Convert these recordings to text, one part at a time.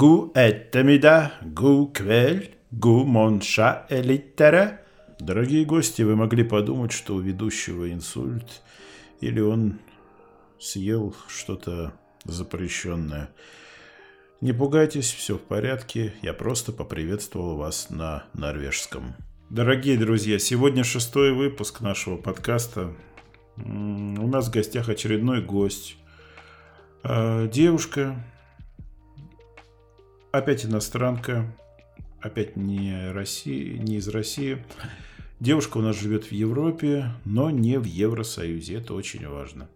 Гу этамида, гу квель, гу монша элиттера. Дорогие гости, вы могли подумать, что у ведущего инсульт, или он съел что-то запрещенное. Не пугайтесь, все в порядке, я просто поприветствовал вас на норвежском. Дорогие друзья, сегодня шестой выпуск нашего подкаста. У нас в гостях очередной гость. А, девушка, опять иностранка, опять не, России, не из России. Девушка у нас живет в Европе, но не в Евросоюзе. Это очень важно.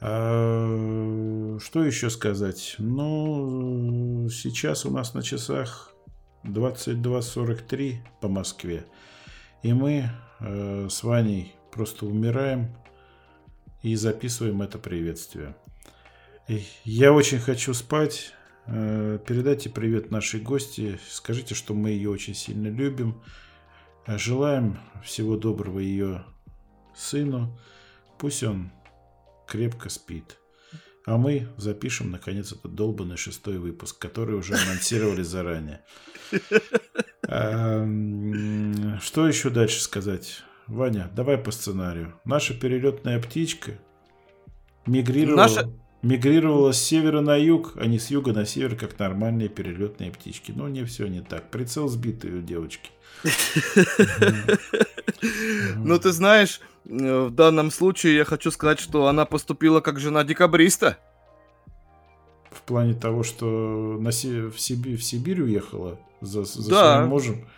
А, что еще сказать? Ну, сейчас у нас на часах 22.43 по Москве. И мы э, с Ваней просто умираем и записываем это приветствие. Я очень хочу спать. Э, передайте привет нашей гости. Скажите, что мы ее очень сильно любим. Желаем всего доброго ее сыну. Пусть он крепко спит. А мы запишем, наконец, этот долбанный шестой выпуск, который уже анонсировали заранее. Что еще дальше сказать? Ваня, давай по сценарию. Наша перелетная птичка мигрировала, Наша... мигрировала с севера на юг, а не с юга на север, как нормальные перелетные птички. Но не все не так. Прицел сбитый у девочки. Ну, ты знаешь, э, в данном случае я хочу сказать, что она поступила как жена декабриста. В плане того, что на в, Сибирь, в Сибирь уехала за, за да. своим мужем.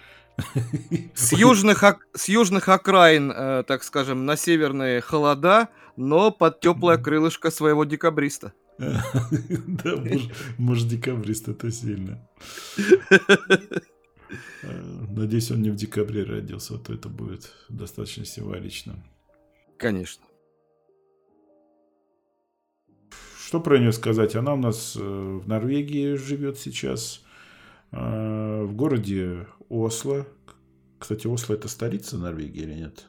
С южных, с южных окраин, э, так скажем, на северные холода, но под теплое крылышко своего декабриста. Да, муж декабрист, это сильно. Э, надеюсь, он не в декабре родился, а то это будет достаточно символично. Конечно. Что про нее сказать? Она у нас э, в Норвегии живет сейчас, в городе Осло. Кстати, Осло это столица Норвегии или нет?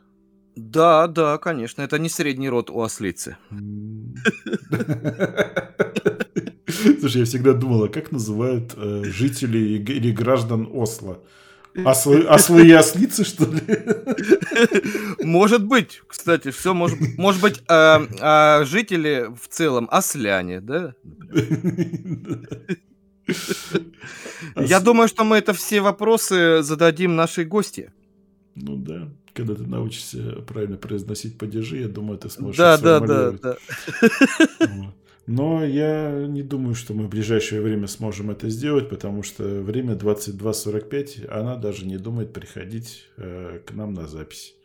Да, да, конечно. Это не средний род у ослицы. Слушай, я всегда думала, как называют э, жителей или граждан Осло? Ослы, ослы и ослицы, что ли? Может быть, кстати, все может быть. Может быть, а, а жители в целом осляне, да? Я думаю, что мы это все вопросы зададим нашей гости. Ну да, когда ты научишься правильно произносить падежи, я думаю, ты сможешь Да, да, да, да. Но я не думаю, что мы в ближайшее время сможем это сделать, потому что время 22.45, она даже не думает приходить э, к нам на запись.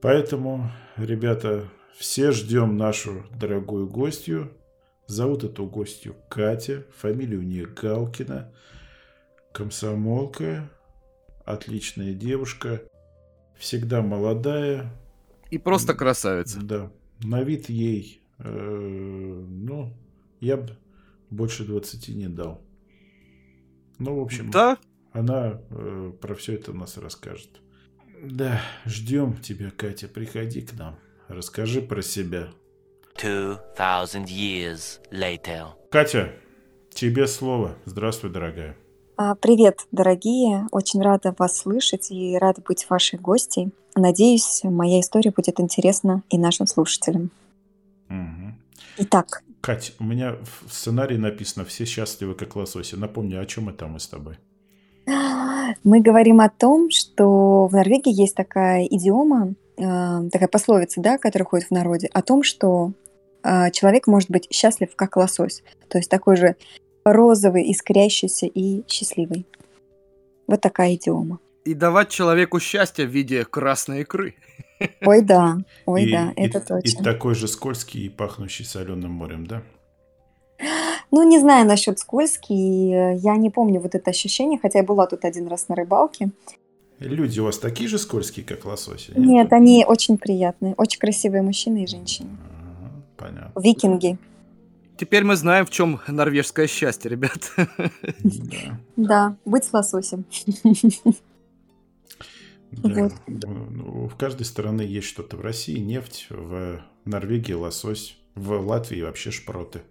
Поэтому, ребята, все ждем нашу дорогую гостью. Зовут эту гостью Катя, фамилия у нее Галкина, комсомолка, отличная девушка, всегда молодая. И просто красавица. Да. На вид ей Э, ну, я бы больше 20 не дал. Ну, в общем, да? она э, про все это нас расскажет. Да, ждем тебя, Катя. Приходи к нам. Расскажи про себя. 2000 years later. Катя, тебе слово. Здравствуй, дорогая. А, привет, дорогие. Очень рада вас слышать и рада быть вашей гостьей. Надеюсь, моя история будет интересна и нашим слушателям. Угу. Итак. Кать, у меня в сценарии написано «Все счастливы, как лососи». Напомни, о чем это мы с тобой? Мы говорим о том, что в Норвегии есть такая идиома, э, такая пословица, да, которая ходит в народе, о том, что человек может быть счастлив, как лосось. То есть такой же розовый, искрящийся и счастливый. Вот такая идиома. И давать человеку счастье в виде красной икры. Ой, да, ой, и, да, это и, точно. И такой же скользкий и пахнущий соленым морем, да? Ну, не знаю насчет скользкий. Я не помню вот это ощущение, хотя я была тут один раз на рыбалке. Люди у вас такие же скользкие, как лососи? Нет, нет они очень приятные, очень красивые мужчины и женщины. Понятно. Викинги. Теперь мы знаем, в чем норвежское счастье, ребят. Да, да быть с лососем. Да. Вот. В каждой стране есть что-то. В России нефть, в Норвегии лосось, в Латвии вообще шпроты.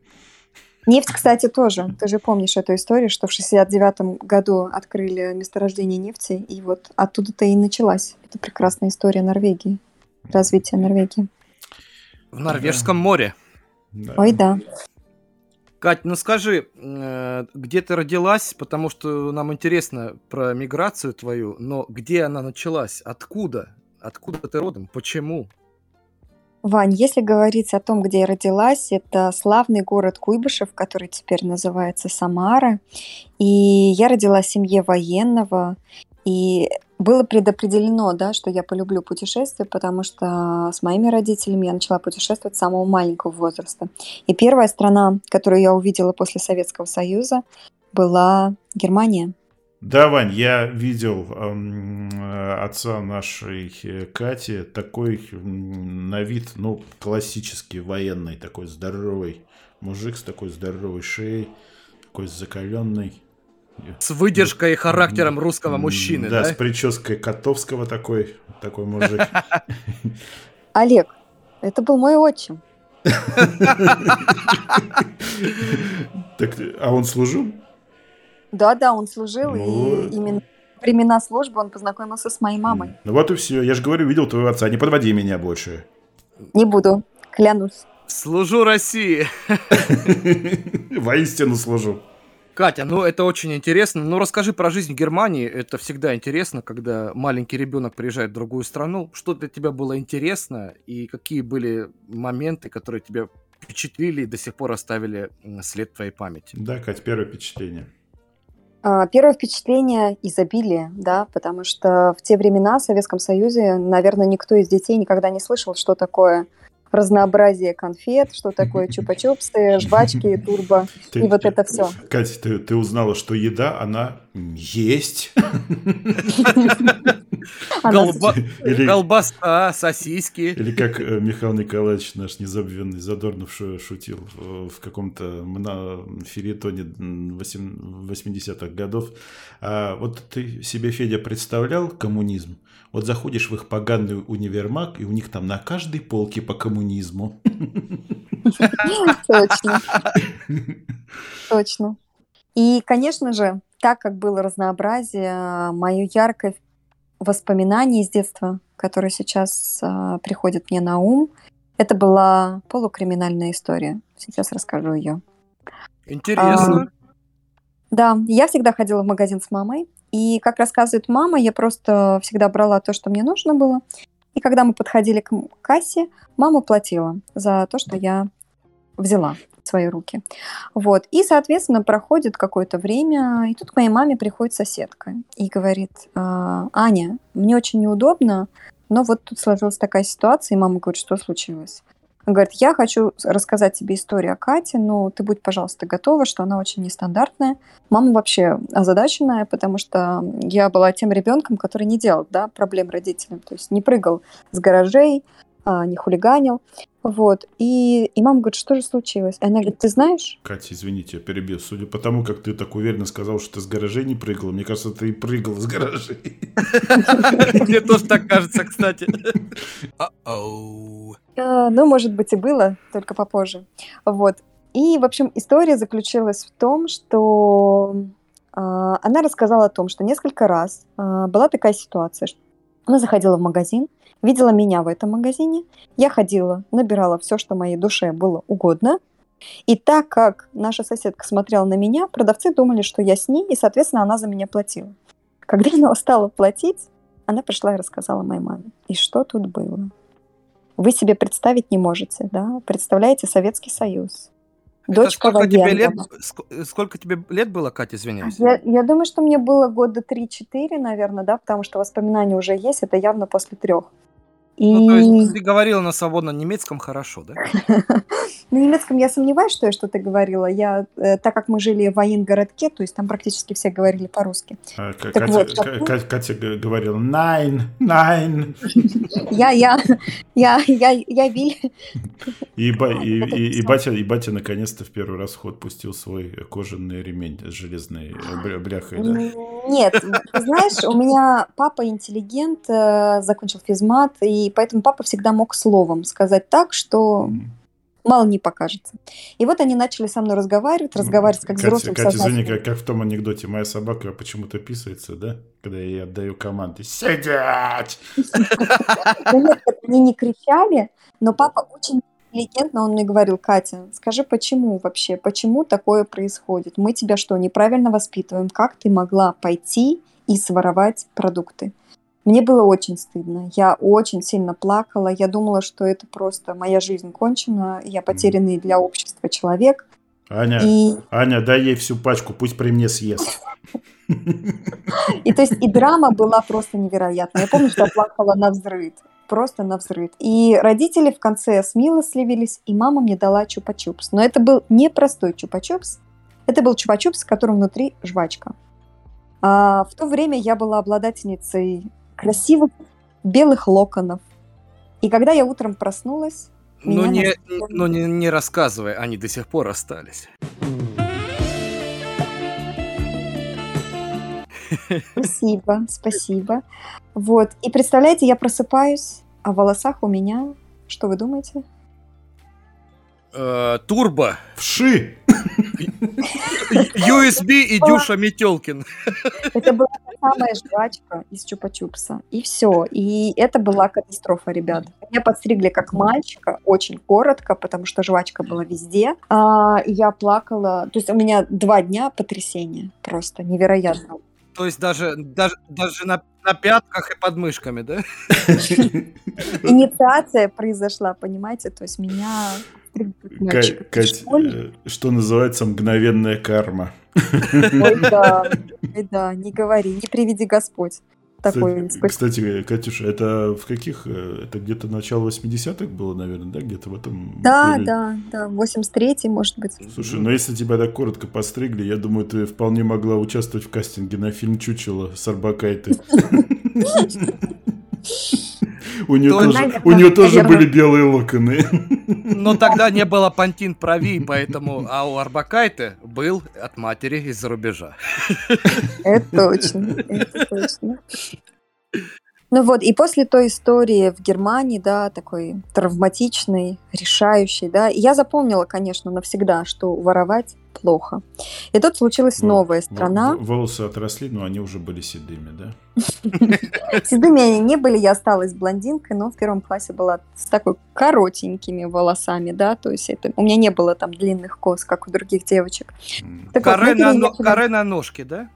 Нефть, кстати, тоже. Ты же помнишь эту историю, что в 69 году открыли месторождение нефти, и вот оттуда-то и началась эта прекрасная история Норвегии, развитие Норвегии. В Норвежском море. Да. Ой, да. Кать, ну скажи, э, где ты родилась, потому что нам интересно про миграцию твою, но где она началась, откуда, откуда ты родом, почему? Вань, если говорить о том, где я родилась, это славный город Куйбышев, который теперь называется Самара. И я родилась в семье военного. И было предопределено, да, что я полюблю путешествия, потому что с моими родителями я начала путешествовать с самого маленького возраста. И первая страна, которую я увидела после Советского Союза, была Германия. Да, Вань, я видел э, отца нашей э, Кати, такой на вид, ну, классический военный, такой здоровый мужик с такой здоровой шеей, такой закаленный. С выдержкой и характером русского мужчины, да? Да, с прической Котовского такой, такой мужик. Олег, это был мой отчим. Так, а он служил? Да, да, он служил, ну... и именно времена службы он познакомился с моей мамой. Ну вот и все. Я же говорю, видел твоего отца. Не подводи меня больше. Не буду, клянусь. Служу России. Воистину служу. Катя, ну это очень интересно. Ну расскажи про жизнь в Германии. Это всегда интересно, когда маленький ребенок приезжает в другую страну. Что для тебя было интересно и какие были моменты, которые тебя впечатлили и до сих пор оставили след в твоей памяти? Да, Катя, первое впечатление. А, первое впечатление – изобилие, да, потому что в те времена в Советском Союзе, наверное, никто из детей никогда не слышал, что такое разнообразие конфет, что такое чупа-чупсы, жвачки, турбо ты, и вот это все. Катя, ты, ты узнала, что еда, она есть. Колбаса, сосиски. Или как э, Михаил Николаевич, наш незабвенный Задорнов, шутил в каком-то филитоне 80-х годов. А вот ты себе, Федя, представлял коммунизм? Вот заходишь в их поганый универмаг, и у них там на каждой полке по коммунизму. Точно. Точно. И, конечно же, так как было разнообразие, мое яркое воспоминание из детства, которое сейчас э, приходит мне на ум, это была полукриминальная история. Сейчас расскажу ее. Интересно. А, да, я всегда ходила в магазин с мамой, и, как рассказывает мама, я просто всегда брала то, что мне нужно было. И когда мы подходили к кассе, мама платила за то, что я взяла в свои руки. Вот. И, соответственно, проходит какое-то время, и тут к моей маме приходит соседка и говорит, «А, Аня, мне очень неудобно, но вот тут сложилась такая ситуация, и мама говорит, что случилось? Он говорит, я хочу рассказать тебе историю о Кате, но ты будь, пожалуйста, готова, что она очень нестандартная. Мама вообще озадаченная, потому что я была тем ребенком, который не делал да, проблем родителям, то есть не прыгал с гаражей, а, не хулиганил. Вот. И, и мама говорит, что же случилось? Она говорит, ты знаешь? Катя, извините, я перебью. Судя по тому, как ты так уверенно сказал, что ты с гаражей не прыгала, мне кажется, ты и прыгала с гаражей. Мне тоже так кажется, кстати. А, ну, может быть, и было, только попозже. Вот. И, в общем, история заключилась в том, что а, она рассказала о том, что несколько раз а, была такая ситуация, что она заходила в магазин, видела меня в этом магазине, я ходила, набирала все, что моей душе было угодно, и так как наша соседка смотрела на меня, продавцы думали, что я с ней, и, соответственно, она за меня платила. Когда она стала платить, она пришла и рассказала моей маме. И что тут было? Вы себе представить не можете, да? Представляете Советский Союз. Дочка сколько тебе, лет, сколько тебе лет было, Катя, извиняюсь? Я, я думаю, что мне было года 3-4, наверное, да, потому что воспоминания уже есть, это явно после трех. И... Ну, то есть ты говорила на свободном немецком хорошо, да? На немецком я сомневаюсь, что я что-то говорила. Я, э, так как мы жили в военгородке, то есть там практически все говорили по-русски. А, Катя, вот, Катя, Катя говорила «Найн, найн». Я, я, я, я, я Виль. И, и, и, и, батя, и батя наконец-то в первый раз в ход пустил свой кожаный ремень с железной бляхой, да? Нет, знаешь, у меня папа интеллигент, э, закончил физмат, и поэтому папа всегда мог словом сказать так, что мало не покажется. И вот они начали со мной разговаривать, разговаривать как Катя, взрослым Катя, извини, как, как в том анекдоте, моя собака почему-то писается, да? Когда я ей отдаю команды. Сидеть! Нет, это они не кричали, но папа очень интеллигентно, он мне говорил, Катя, скажи, почему вообще, почему такое происходит? Мы тебя что, неправильно воспитываем? Как ты могла пойти и своровать продукты? Мне было очень стыдно, я очень сильно плакала, я думала, что это просто моя жизнь кончена, я потерянный для общества человек. Аня, И, Аня, дай ей всю пачку, пусть при мне съест. и то есть и драма была просто невероятная. Я помню, что я плакала на взрыв, просто на взрыв. И родители в конце смилостливились, и мама мне дала чупа-чупс. Но это был не простой чупа-чупс, это был чупа-чупс, в котором внутри жвачка. А в то время я была обладательницей красивых белых локонов. И когда я утром проснулась, Ну Меня не, ну, не, не рассказывай, они до сих пор остались. спасибо, спасибо. Вот. И представляете, я просыпаюсь, а в волосах у меня, что вы думаете? Э, Турбо, Вши! USB и Дюша Метелкин. Это была та самая жвачка из Чупа-Чупса. И все. И это была катастрофа, ребят. Меня подстригли как мальчика, очень коротко, потому что жвачка была везде. А, я плакала. То есть у меня два дня потрясения. Просто невероятно. То есть даже, даже, даже на, на пятках и подмышками, да? Инициация произошла, понимаете? То есть меня. Кать, э, что называется мгновенная карма. Ой, да, ой, да, не говори, не приведи Господь. Такой Кстати, кстати, Катюша, это в каких? э, Это где-то начало 80-х было, наверное, да? Где-то в этом... Да, периоде? да, да, 83-й, может быть. Слушай, ну если тебя так коротко постригли, я думаю, ты вполне могла участвовать в кастинге на фильм «Чучело» с Арбакайте. У нее То тоже, наверное, у нее тоже были белые локоны. Но тогда не было пантин прави, поэтому... А у Арбакайте был от матери из-за рубежа. Это точно, это точно. Ну вот, и после той истории в Германии, да, такой травматичной, решающей, да, я запомнила, конечно, навсегда, что воровать плохо. И тут случилась новая страна. Волосы отросли, но они уже были седыми, да? Седыми они не были, я осталась блондинкой, но в первом классе была с такой коротенькими волосами, да, то есть это, у меня не было там длинных кос, как у других девочек. Мы на, ножке, да?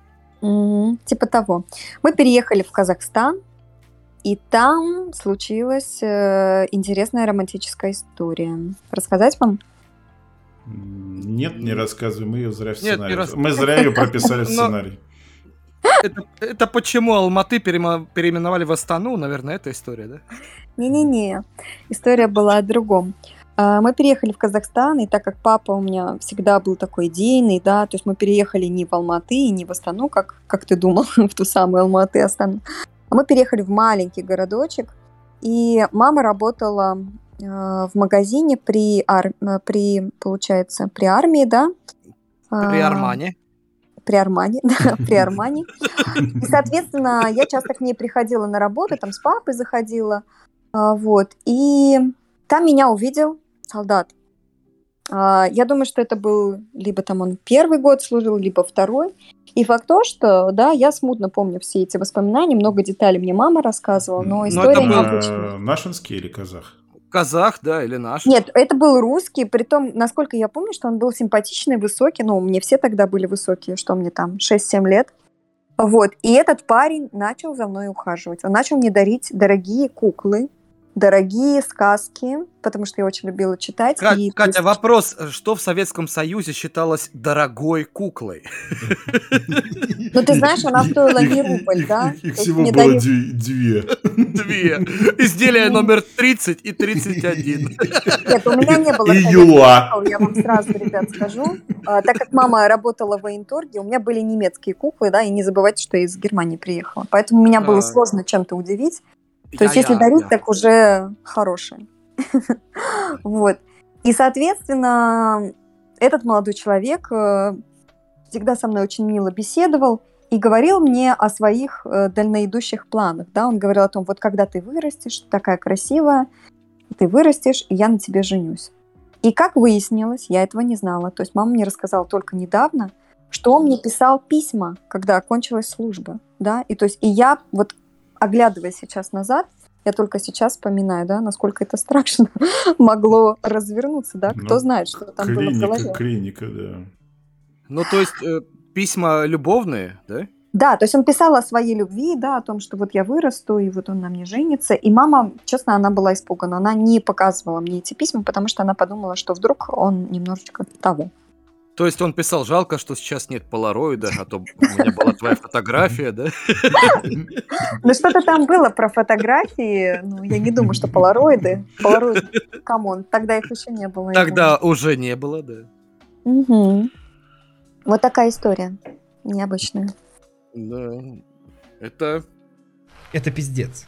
Типа того. Мы переехали в Казахстан, и там случилась э, интересная романтическая история. Рассказать вам? Нет, не рассказывай, мы ее зря в Нет, сценарий. не рас- Мы зря ее прописали в сценарий. Это, это почему Алматы переименовали в Астану, наверное, эта история, да? Не-не-не, история была о другом. А, Мы переехали в Казахстан, и так как папа у меня всегда был такой идейный, да, то есть мы переехали не в Алматы и не в Астану, как, как ты думал, в ту самую Алматы, Астану, а мы переехали в маленький городочек, и мама работала в магазине при, ар- э, при, получается, при армии, да. При А, Армане. при Армане, да, при Армане. И, соответственно, я часто к ней приходила на работу, там с папой заходила, а, вот, и там меня увидел солдат. А, Я думаю, что это был либо там он первый год служил, либо второй. И факт то, что, да, я смутно помню все эти воспоминания, много деталей мне мама рассказывала, но Но история это было- необычная. А, Нашинский или казах? Казах, да, или наш? Нет, это был русский, при том, насколько я помню, что он был симпатичный, высокий, ну, мне все тогда были высокие, что мне там, 6-7 лет. Вот, и этот парень начал за мной ухаживать. Он начал мне дарить дорогие куклы, дорогие сказки, потому что я очень любила читать. Ка- и, Катя, есть- вопрос, что в Советском Союзе считалось дорогой куклой? Ну, ты знаешь, она стоила не рубль, да? Их всего было две- две. Изделия номер 30 и 31. Нет, у меня не было И юла. я вам сразу, ребят, скажу. А, так как мама работала в военторге, у меня были немецкие куклы, да, и не забывайте, что я из Германии приехала. Поэтому меня было А. сложно чем-то удивить. То есть, Я- если я- дарить, я. так уже хорошее. Вот. И, соответственно, этот молодой человек э, всегда со мной очень мило беседовал и говорил мне о своих э, дальноидущих планах. Да? Он говорил о том, вот когда ты вырастешь, такая красивая, ты вырастешь, и я на тебе женюсь. И как выяснилось, я этого не знала, то есть мама мне рассказала только недавно, что он мне писал письма, когда окончилась служба, да, и то есть и я вот оглядываясь сейчас назад, я только сейчас вспоминаю, да, насколько это страшно могло развернуться, да, кто ну, знает, что там клиника, было в голове. Клиника, да. Ну, то есть э, письма любовные, да? Да, то есть он писал о своей любви, да, о том, что вот я вырасту, и вот он на мне женится. И мама, честно, она была испугана. Она не показывала мне эти письма, потому что она подумала, что вдруг он немножечко того. То есть он писал, жалко, что сейчас нет полароида, а то у меня была твоя фотография, да? Ну что-то там было про фотографии, ну я не думаю, что полароиды. Полароиды, come on, тогда их еще не было. Тогда уже не было, да. Угу. Вот такая история необычная. Да, это... Это пиздец.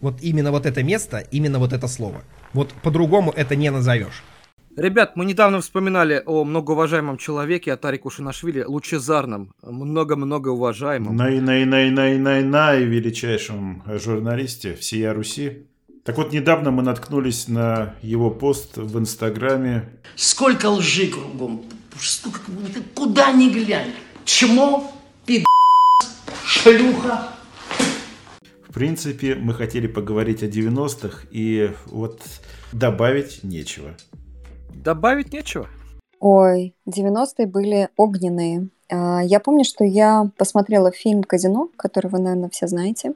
Вот именно вот это место, именно вот это слово. Вот по-другому это не назовешь. Ребят, мы недавно вспоминали о многоуважаемом человеке, Отари Кушанашвили, лучезарном, много-много уважаемом. Най-най-най-най-най-най величайшем журналисте всея Руси. Так вот, недавно мы наткнулись на его пост в Инстаграме. Сколько лжи кругом. Сколько, куда ни глянь. Чмо, пид... шлюха. В принципе, мы хотели поговорить о 90-х, и вот добавить нечего. Добавить нечего? Ой, 90-е были огненные. А, я помню, что я посмотрела фильм «Казино», который вы, наверное, все знаете.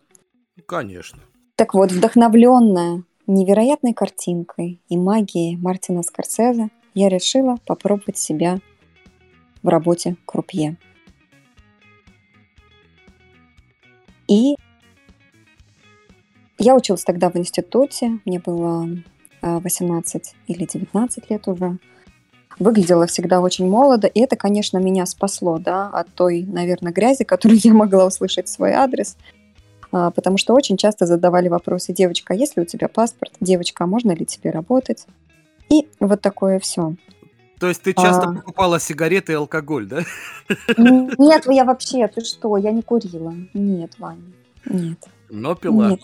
Конечно. Так вот, вдохновленная невероятной картинкой и магией Мартина Скорсезе, я решила попробовать себя в работе крупье. И я училась тогда в институте, мне было 18 или 19 лет уже. Выглядела всегда очень молодо, и это, конечно, меня спасло, да, от той, наверное, грязи, которую я могла услышать в свой адрес, а, потому что очень часто задавали вопросы, девочка, а есть ли у тебя паспорт? Девочка, а можно ли тебе работать? И вот такое все. То есть ты часто а... покупала сигареты и алкоголь, да? Нет, я вообще, ты что, я не курила. Нет, Ваня, нет. Но пила. Нет.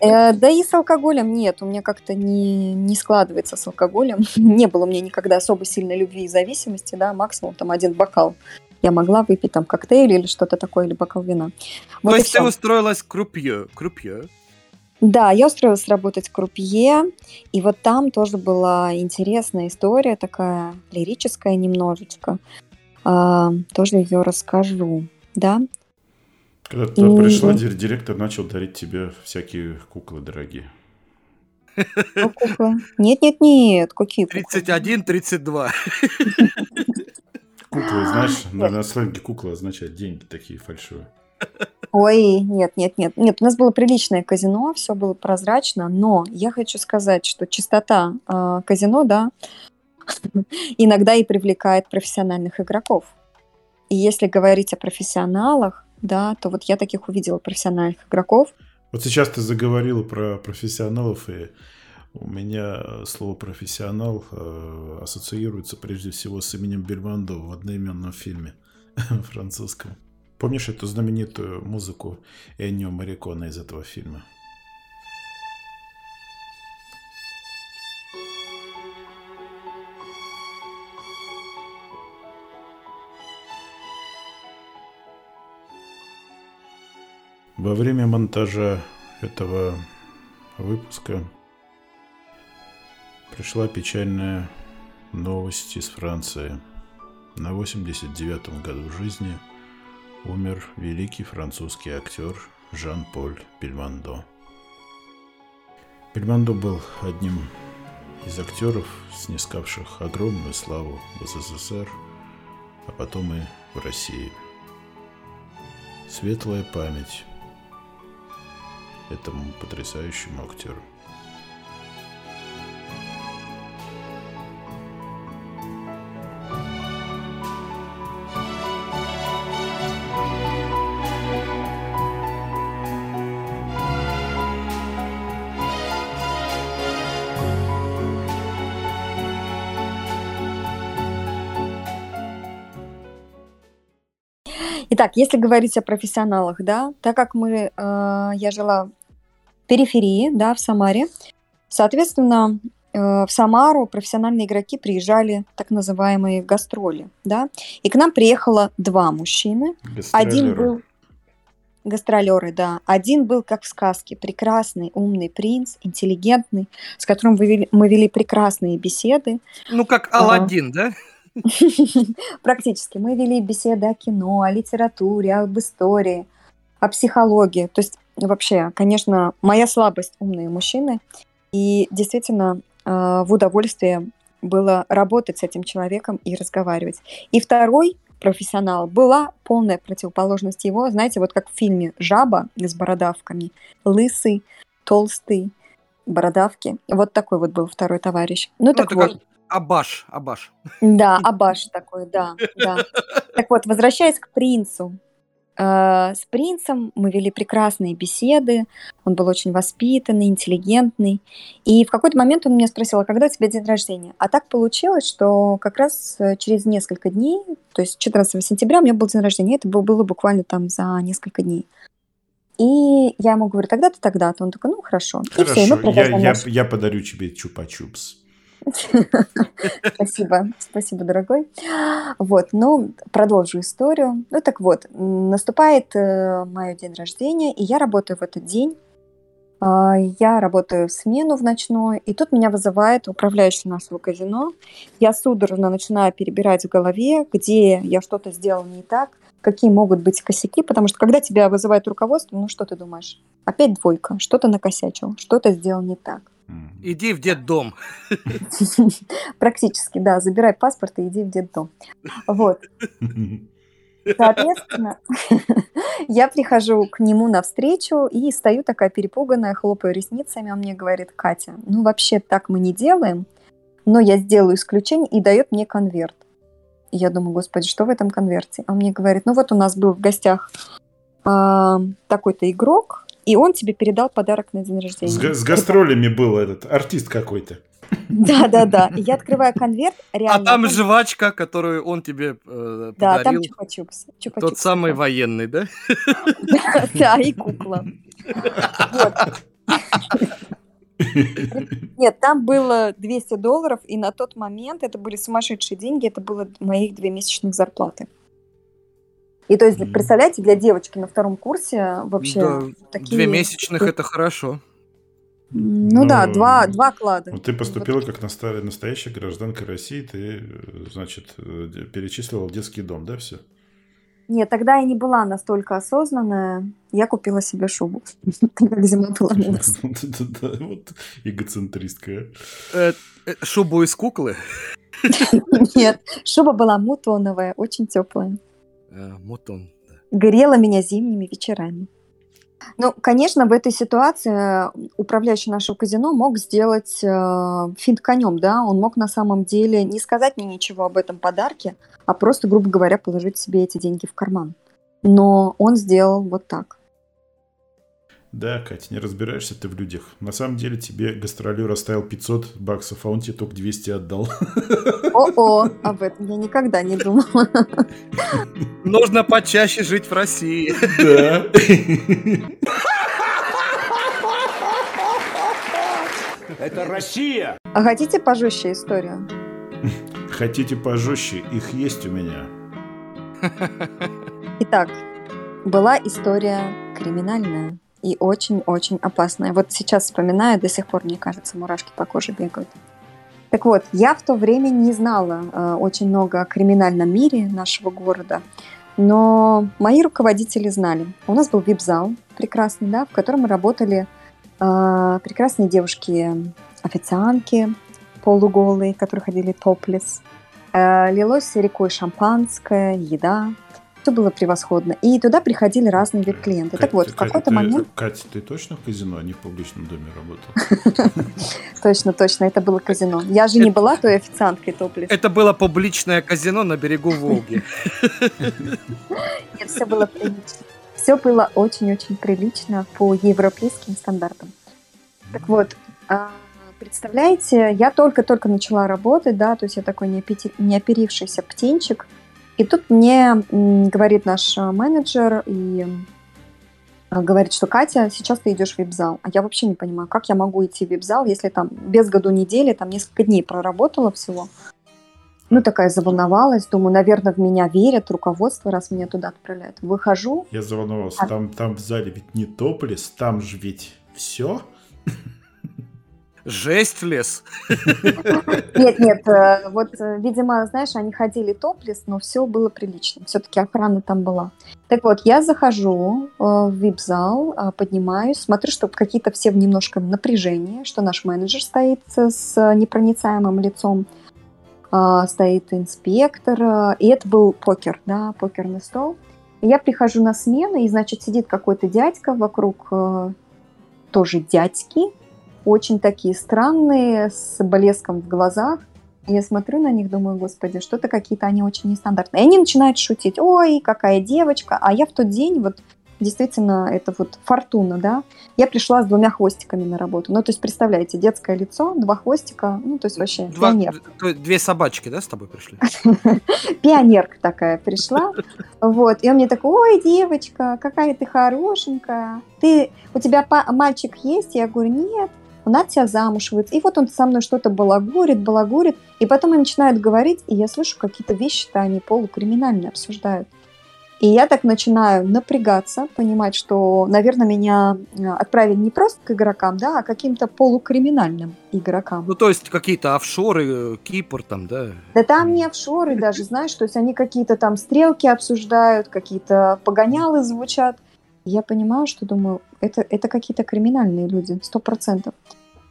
Э, да и с алкоголем нет. У меня как-то не, не складывается с алкоголем. Не было у меня никогда особо сильной любви и зависимости, да, максимум там один бокал. Я могла выпить там коктейль или что-то такое, или бокал вина. Вот То есть ты устроилась крупье? Крупье? Да, я устроилась работать крупье, и вот там тоже была интересная история, такая лирическая немножечко. А, тоже ее расскажу, да. Когда ты и... пришла, директор начал дарить тебе всякие куклы дорогие. А куклы? Нет, нет, нет, какие куклы? 31, 32. Куклы, знаешь, на, на сленге кукла означает деньги такие фальшивые. Ой, нет, нет, нет. Нет, у нас было приличное казино, все было прозрачно, но я хочу сказать, что чистота э, казино, да, иногда и привлекает профессиональных игроков. И если говорить о профессионалах, да, то вот я таких увидела профессиональных игроков. Вот сейчас ты заговорил про профессионалов, и у меня слово профессионал э, ассоциируется прежде всего с именем Бельмондо в одноименном фильме французском. Помнишь эту знаменитую музыку Эннио Марикона из этого фильма? Во время монтажа этого выпуска пришла печальная новость из Франции. На 89-м году жизни умер великий французский актер Жан-Поль Бельмондо. Бельмондо был одним из актеров, снискавших огромную славу в СССР, а потом и в России. Светлая память этому потрясающему актеру. Итак, если говорить о профессионалах, да, так как мы, э, я жила периферии, да, в Самаре. Соответственно, э, в Самару профессиональные игроки приезжали так называемые гастроли, да, и к нам приехало два мужчины. Один был гастролеры, да. Один был как в сказке, прекрасный, умный принц, интеллигентный, с которым мы вели, мы вели прекрасные беседы. Ну, как. Алладин, да? Практически. Мы вели беседы о кино, о литературе, об истории, о психологии. То есть вообще, конечно, моя слабость умные мужчины. И действительно э, в удовольствие было работать с этим человеком и разговаривать. И второй профессионал была полная противоположность его. Знаете, вот как в фильме «Жаба» с бородавками. Лысый, толстый, бородавки. Вот такой вот был второй товарищ. Ну, Ну, так вот. Абаш, Абаш. Да, Абаш такой, да, да. Так вот, возвращаясь к принцу. Э, С принцем мы вели прекрасные беседы. Он был очень воспитанный, интеллигентный. И в какой-то момент он меня спросил, а когда у тебя день рождения? А так получилось, что как раз э, через несколько дней, то есть 14 сентября у меня был день рождения. Это был- было буквально там за несколько дней. И я ему говорю, тогда-то, тогда-то. Он такой, ну хорошо. И Хорошо, всё, и мы я, я, наш- я подарю тебе чупа-чупс. Спасибо, спасибо, дорогой. Вот, ну, продолжу историю. Ну, так вот, наступает мое день рождения, и я работаю в этот день. А, Я работаю в смену в ночную, и тут меня вызывает управляющий нашего казино. Я судорожно начинаю перебирать в голове, где я что-то сделал не так, какие могут быть косяки, потому что когда тебя вызывает руководство, ну что ты думаешь? Опять двойка, что-то накосячил, что-то сделал не так. Иди в детдом. Практически, да, забирай паспорт и иди в детдом. Вот. Соответственно, я прихожу к нему навстречу и стою такая перепуганная, хлопаю ресницами. Он мне говорит, Катя, ну вообще так мы не делаем, но я сделаю исключение и дает мне конверт. И я думаю, господи, что в этом конверте? Он мне говорит, ну вот у нас был в гостях а, такой-то игрок, и он тебе передал подарок на день рождения. С, га- с гастролями был этот артист какой-то. Да-да-да. И Я открываю конверт, А там жвачка, которую он тебе э, Да, там подарил. чупа-чупс. Тот Чупа-чупс самый военный, да? Да, и кукла. Нет, там было 200 долларов, и на тот момент это были сумасшедшие деньги, это было моих две месячных зарплаты. И то есть, представляете, для девочки на втором курсе вообще Да, такие... Две месячных это хорошо. Ну, да, Ну, два, два клада. Ты поступила Вот. как настоящая гражданка России, ты, э, значит, э, перечислила в детский дом, да, все? Нет, тогда я не была настолько осознанная. Я купила себе шубу, как зима была. Да, вот эгоцентристка. Э, э, Шубу из куклы. Нет, шуба была мутоновая, очень теплая. Э, Мутон. грела меня зимними вечерами. Ну, конечно, в этой ситуации э, управляющий нашего казино мог сделать э, финт конем, да, он мог на самом деле не сказать мне ничего об этом подарке, а просто, грубо говоря, положить себе эти деньги в карман. Но он сделал вот так. Да, Катя, не разбираешься ты в людях. На самом деле тебе гастролер оставил 500 баксов, а он тебе только 200 отдал. О-о, об этом я никогда не думала. Нужно почаще жить в России. Да. Это Россия! А хотите пожестче историю? Хотите пожестче? Их есть у меня. Итак, была история криминальная и очень-очень опасная. Вот сейчас вспоминаю, до сих пор, мне кажется, мурашки по коже бегают. Так вот, я в то время не знала э, очень много о криминальном мире нашего города, но мои руководители знали. У нас был вип-зал прекрасный, да, в котором работали э, прекрасные девушки-официантки полуголые, которые ходили топлес. Э, лилось рекой шампанское, еда. Все было превосходно. И туда приходили разные вип-клиенты. Так Катя, вот, в какой-то ты- момент... Катя, ты точно в казино, а не в публичном доме работала? Точно, точно, это было казино. Я же не была той официанткой топлес. Это было публичное казино на берегу Волги. Нет, все было прилично. Все было очень-очень прилично по европейским стандартам. Так вот, а, представляете, я только-только начала работать, да, то есть я такой неоперившийся птенчик. И тут мне говорит наш а, менеджер и а, говорит, что Катя, сейчас ты идешь в вип-зал. А я вообще не понимаю, как я могу идти в вип-зал, если там без году недели, там несколько дней проработала всего. Ну, такая заволновалась, думаю, наверное, в меня верят, руководство, раз меня туда отправляют. Выхожу. Я заволновался. А. Там, там в зале ведь не топлес, там же ведь все. Жесть лес. Нет, нет, э, вот, э, видимо, знаешь, они ходили топлес, но все было прилично. Все-таки охрана там была. Так вот, я захожу э, в вип-зал, э, поднимаюсь, смотрю, что какие-то все в немножко напряжении, что наш менеджер стоит с непроницаемым лицом, а, стоит инспектор, и это был покер, да, покерный стол. Я прихожу на смену, и, значит, сидит какой-то дядька вокруг, тоже дядьки, очень такие странные, с блеском в глазах. Я смотрю на них, думаю, господи, что-то какие-то они очень нестандартные. И они начинают шутить, ой, какая девочка. А я в тот день, вот действительно, это вот фортуна, да, я пришла с двумя хвостиками на работу. Ну, то есть, представляете, детское лицо, два хвостика, ну, то есть вообще Два- пионер. д- Две собачки, да, с тобой пришли? Пионерка такая пришла. Вот. И он мне такой, ой, девочка, какая ты хорошенькая. Ты, у тебя мальчик есть? Я говорю, нет. Он от тебя замуж выйти. И вот он со мной что-то балагурит, балагурит. И потом они начинают говорить, и я слышу какие-то вещи-то они полукриминальные обсуждают. И я так начинаю напрягаться, понимать, что, наверное, меня э, отправили не просто к игрокам, да, а каким-то полукриминальным игрокам. Ну, то есть какие-то офшоры, э, Кипр там, да? Да там не офшоры даже, знаешь, то есть они какие-то там стрелки обсуждают, какие-то погонялы звучат. Я понимаю, что думаю, это, это какие-то криминальные люди, сто процентов.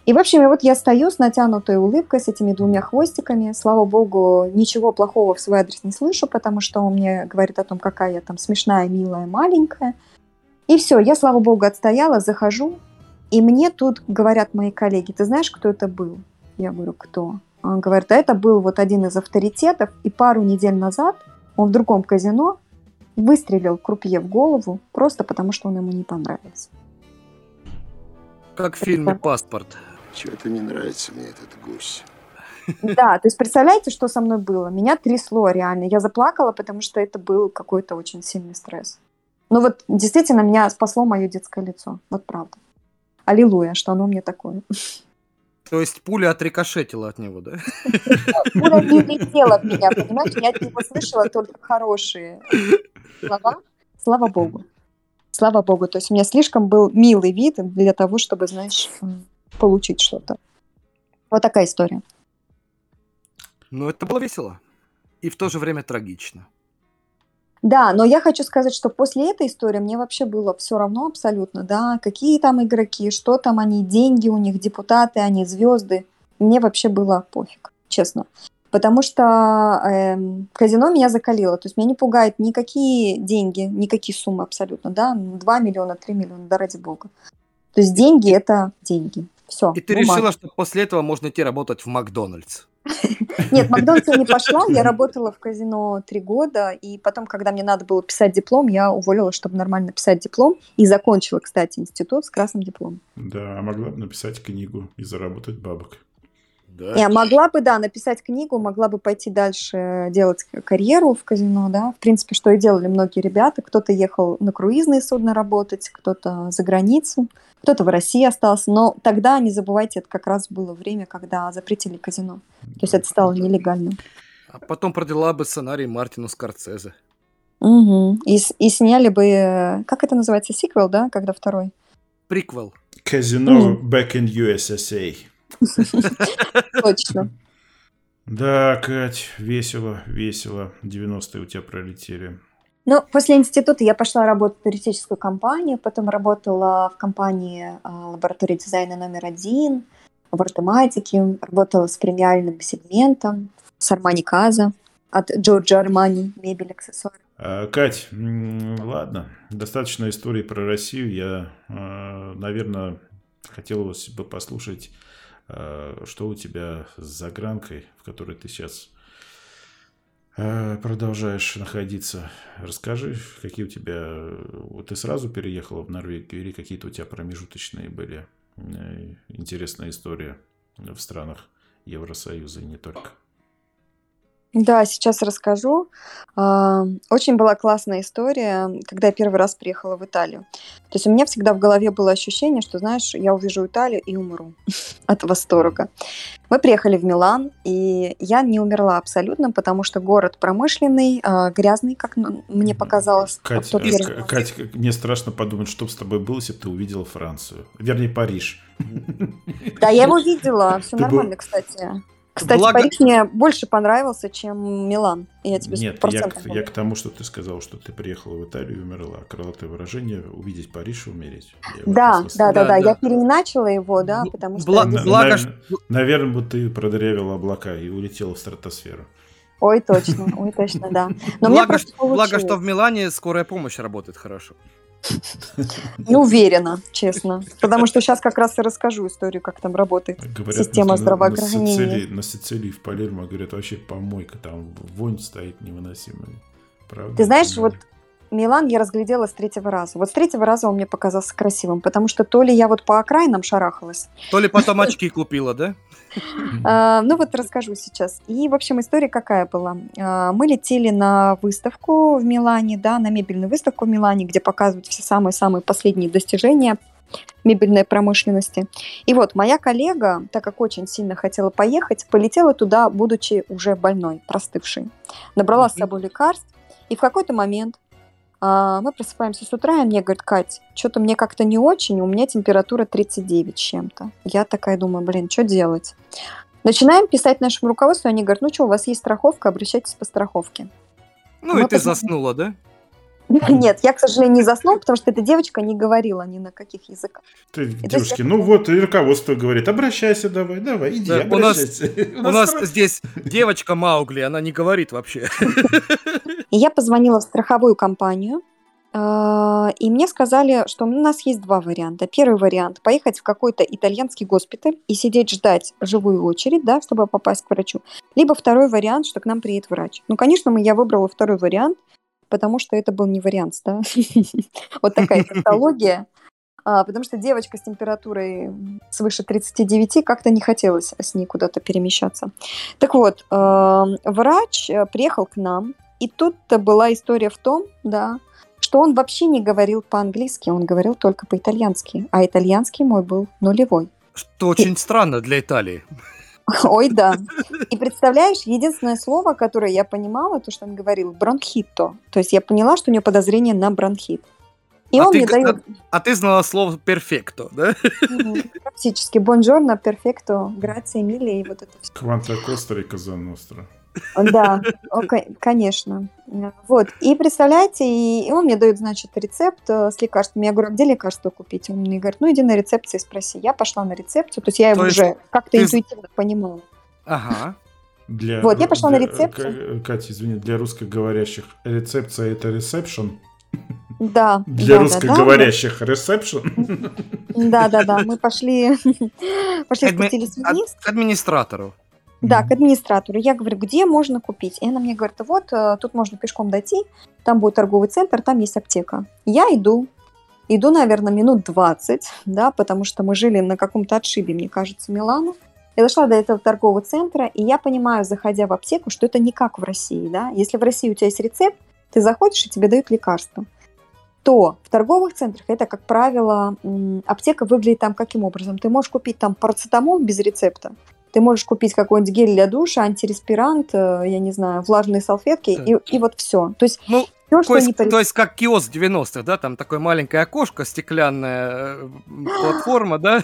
И, в общем, и вот я стою с натянутой улыбкой, с этими двумя хвостиками. Слава богу, ничего плохого в свой адрес не слышу, потому что он мне говорит о том, какая я там смешная, милая, маленькая. И все, я, слава богу, отстояла, захожу, и мне тут говорят мои коллеги, ты знаешь, кто это был? Я говорю, кто? Он говорит, а это был вот один из авторитетов, и пару недель назад он в другом казино выстрелил крупье в голову просто потому, что он ему не понравился. Как в фильме «Паспорт». Чего-то не нравится мне этот гусь. Да, то есть представляете, что со мной было? Меня трясло реально. Я заплакала, потому что это был какой-то очень сильный стресс. Ну вот действительно меня спасло мое детское лицо. Вот правда. Аллилуйя, что оно мне такое. То есть пуля отрикошетила от него, да? Пуля не летела в меня, понимаешь? Я от него слышала только хорошие слова. Слава Богу. Слава Богу. То есть у меня слишком был милый вид для того, чтобы, знаешь, получить что-то. Вот такая история. Ну, это было весело. И в то же время трагично. Да, но я хочу сказать, что после этой истории мне вообще было все равно абсолютно, да, какие там игроки, что там они, деньги у них, депутаты, они звезды. Мне вообще было пофиг, честно. Потому что эм, казино меня закалило. То есть меня не пугает никакие деньги, никакие суммы абсолютно, да, 2 миллиона, 3 миллиона, да ради бога. То есть деньги это деньги. Все. И ты решила, что после этого можно идти работать в Макдональдс. Нет, в Макдональдс я не пошла, я работала в казино три года, и потом, когда мне надо было писать диплом, я уволилась, чтобы нормально писать диплом, и закончила, кстати, институт с красным дипломом. Да, могла бы написать книгу и заработать бабок. Да. Я могла бы, да, написать книгу, могла бы пойти дальше делать карьеру в казино, да, в принципе, что и делали многие ребята. Кто-то ехал на круизные судна работать, кто-то за границу, кто-то в России остался, но тогда, не забывайте, это как раз было время, когда запретили казино. То есть это стало нелегальным. А потом продала бы сценарий Мартину Скорцезе. Мгм. И, и сняли бы, э, как это называется, сиквел, да, когда второй? Приквел. Казино back in USSA. Точно. Да, Кать, весело, весело. 90-е у тебя пролетели. Ну, после института я пошла работать в туристическую компанию, потом работала в компании а, лаборатории дизайна номер один, в артематике, работала с премиальным сегментом, с Армани Каза, от Джорджо Армани, мебель, аксессуары. А, Кать, ладно, достаточно истории про Россию. Я, э, наверное, хотел бы послушать, что у тебя с загранкой, в которой ты сейчас э, продолжаешь находиться. Расскажи, какие у тебя... вот Ты сразу переехала в Норвегию или какие-то у тебя промежуточные были э, интересные истории в странах Евросоюза и не только? Да, сейчас расскажу. А, Очень была классная история, когда я первый раз приехала в Италию. То есть у меня всегда в голове было ощущение, что, знаешь, я увижу Италию и умру от восторга. Мы приехали в Милан, и я не умерла абсолютно, потому что город промышленный, а, грязный, как мне показалось. Катя, тот э, первый раз. Мне страшно подумать, что бы с тобой было, если бы ты увидела Францию. Вернее, Париж. Да, я его видела, все Ты нормально, кстати. Кстати, Благо- Париж мне больше понравился, чем Милан. Я тебе Нет, я, к- я к тому, что ты сказал, что ты приехала в Италию и умерла. Крылатое выражение «увидеть Париж и умереть». Я Да, да, да, Да, да. Я переначала его, да, Бл- потому что... бла- На- благо, Наверное, бы ты продырявила облака и улетела в стратосферу. Ой, точно, ой, точно, да. Но Благо, просто что, благо, что получилось. в Милане скорая помощь работает хорошо. Не уверена, честно. Потому что сейчас как раз и расскажу историю, как там работает. Говорят, Система на- здравоохранения. На Сицилии, на Сицилии в Палермо, говорят, вообще помойка, там вонь стоит невыносимая. Правда? Ты знаешь, вот Милан я разглядела с третьего раза. Вот с третьего раза он мне показался красивым, потому что то ли я вот по окраинам шарахалась, То ли потом очки купила, да? А, ну вот расскажу сейчас. И, в общем, история какая была. А, мы летели на выставку в Милане, да, на мебельную выставку в Милане, где показывают все самые-самые последние достижения мебельной промышленности. И вот моя коллега, так как очень сильно хотела поехать, полетела туда, будучи уже больной, простывшей. Набрала с собой лекарств, и в какой-то момент мы просыпаемся с утра, и мне говорит, Кать, что-то мне как-то не очень, у меня температура 39 с чем-то. Я такая думаю, блин, что делать? Начинаем писать нашему руководству, они говорят, ну что, у вас есть страховка, обращайтесь по страховке. Ну Мы и ты заснула, да? Нет, я, к сожалению, не заснула, потому что эта девочка не говорила ни на каких языках. Ты, Это девушки, я- ну вот, и руководство говорит, обращайся давай, давай, иди, Да, у нас- обращайся. У нас здесь девочка Маугли, она не говорит вообще. И я позвонила в страховую компанию, а, и мне сказали, что у нас есть два варианта. Первый вариант – поехать в какой-то итальянский госпиталь и сидеть ждать живую очередь, да, чтобы попасть к врачу. Либо второй вариант, что к нам приедет врач. Ну, конечно, я выбрала второй вариант, потому что это был не вариант, да. Вот такая тавтология. А, Потому что девочка с температурой свыше 39 как-то не хотелось с ней куда-то перемещаться. Так вот, э, врач э, приехал к нам, и тут-то была история в том, да, что он вообще не говорил по-английски, он говорил только по-итальянски, а итальянский мой был нулевой. Что очень странно для Италии. Ой, да. И представляешь, единственное слово, которое я понимала, то, что он говорил, бронхито. То есть я поняла, что у него подозрение на бронхит. И А он ты мне дает А ты знала слово перфекто, да? практически бонжорно, перфекто, грация, мили и вот это все. Кванта Костра и Казаностра. Да, конечно. Вот. И представляете, и он мне дает, значит, рецепт э, с лекарствами. Я говорю, а где лекарство купить? Он мне говорит, ну иди на рецепцию и спроси. Я пошла на рецепцию, то есть я его уже как-то интуитивно понимала. Ага. Для, Вот, я пошла на для- рецепцию. К- Катя, извини, для русскоговорящих рецепция это ресепшн. Да. Для да, да, русскоговорящих ресепшн. Да, да, да. Мы пошли, пошли Адми- спустились вниз. К администратору. Да, к администратору. Я говорю, где можно купить? И она мне говорит, вот, э, тут можно пешком дойти, там будет торговый центр, там есть аптека. Я иду, иду, наверное, минут 20, да, потому что мы жили на каком-то отшибе, мне кажется, Милана. Я дошла до этого торгового центра, и я понимаю, заходя в аптеку, что это не как в России, да. Если в России у тебя есть рецепт, ты заходишь, и тебе дают лекарство. То в торговых центрах это, как правило, аптека выглядит там каким образом? Ты можешь купить там парацетамол без рецепта, ты можешь купить какой-нибудь гель для душа, антиреспирант, э, я не знаю, влажные салфетки, и, и вот все. То есть Ну, все, что то есть, не то есть как киоск 90-х, да? Там такое маленькое окошко, стеклянная э, платформа, да?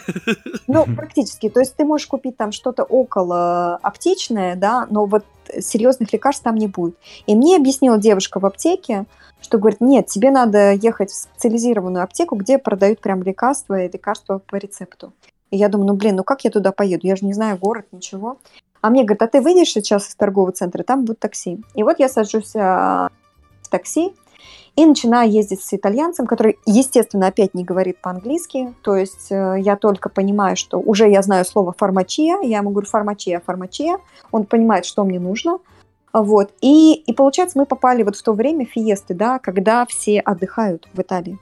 Ну, практически. То есть ты можешь купить там что-то около аптечное, да, но вот серьезных лекарств там не будет. И мне объяснила девушка в аптеке, что говорит, нет, тебе надо ехать в специализированную аптеку, где продают прям лекарства и лекарства по рецепту. И я думаю, ну блин, ну как я туда поеду? Я же не знаю город, ничего. А мне говорят, а ты выйдешь сейчас из торгового центра, там будет такси. И вот я сажусь а, в такси, и начинаю ездить с итальянцем, который, естественно, опять не говорит по-английски. То есть э, я только понимаю, что уже я знаю слово фармачия. Я ему говорю фармачия, фармачия. Он понимает, что мне нужно. Вот. И, и получается, мы попали вот в то время фиесты, да, когда все отдыхают в Италии.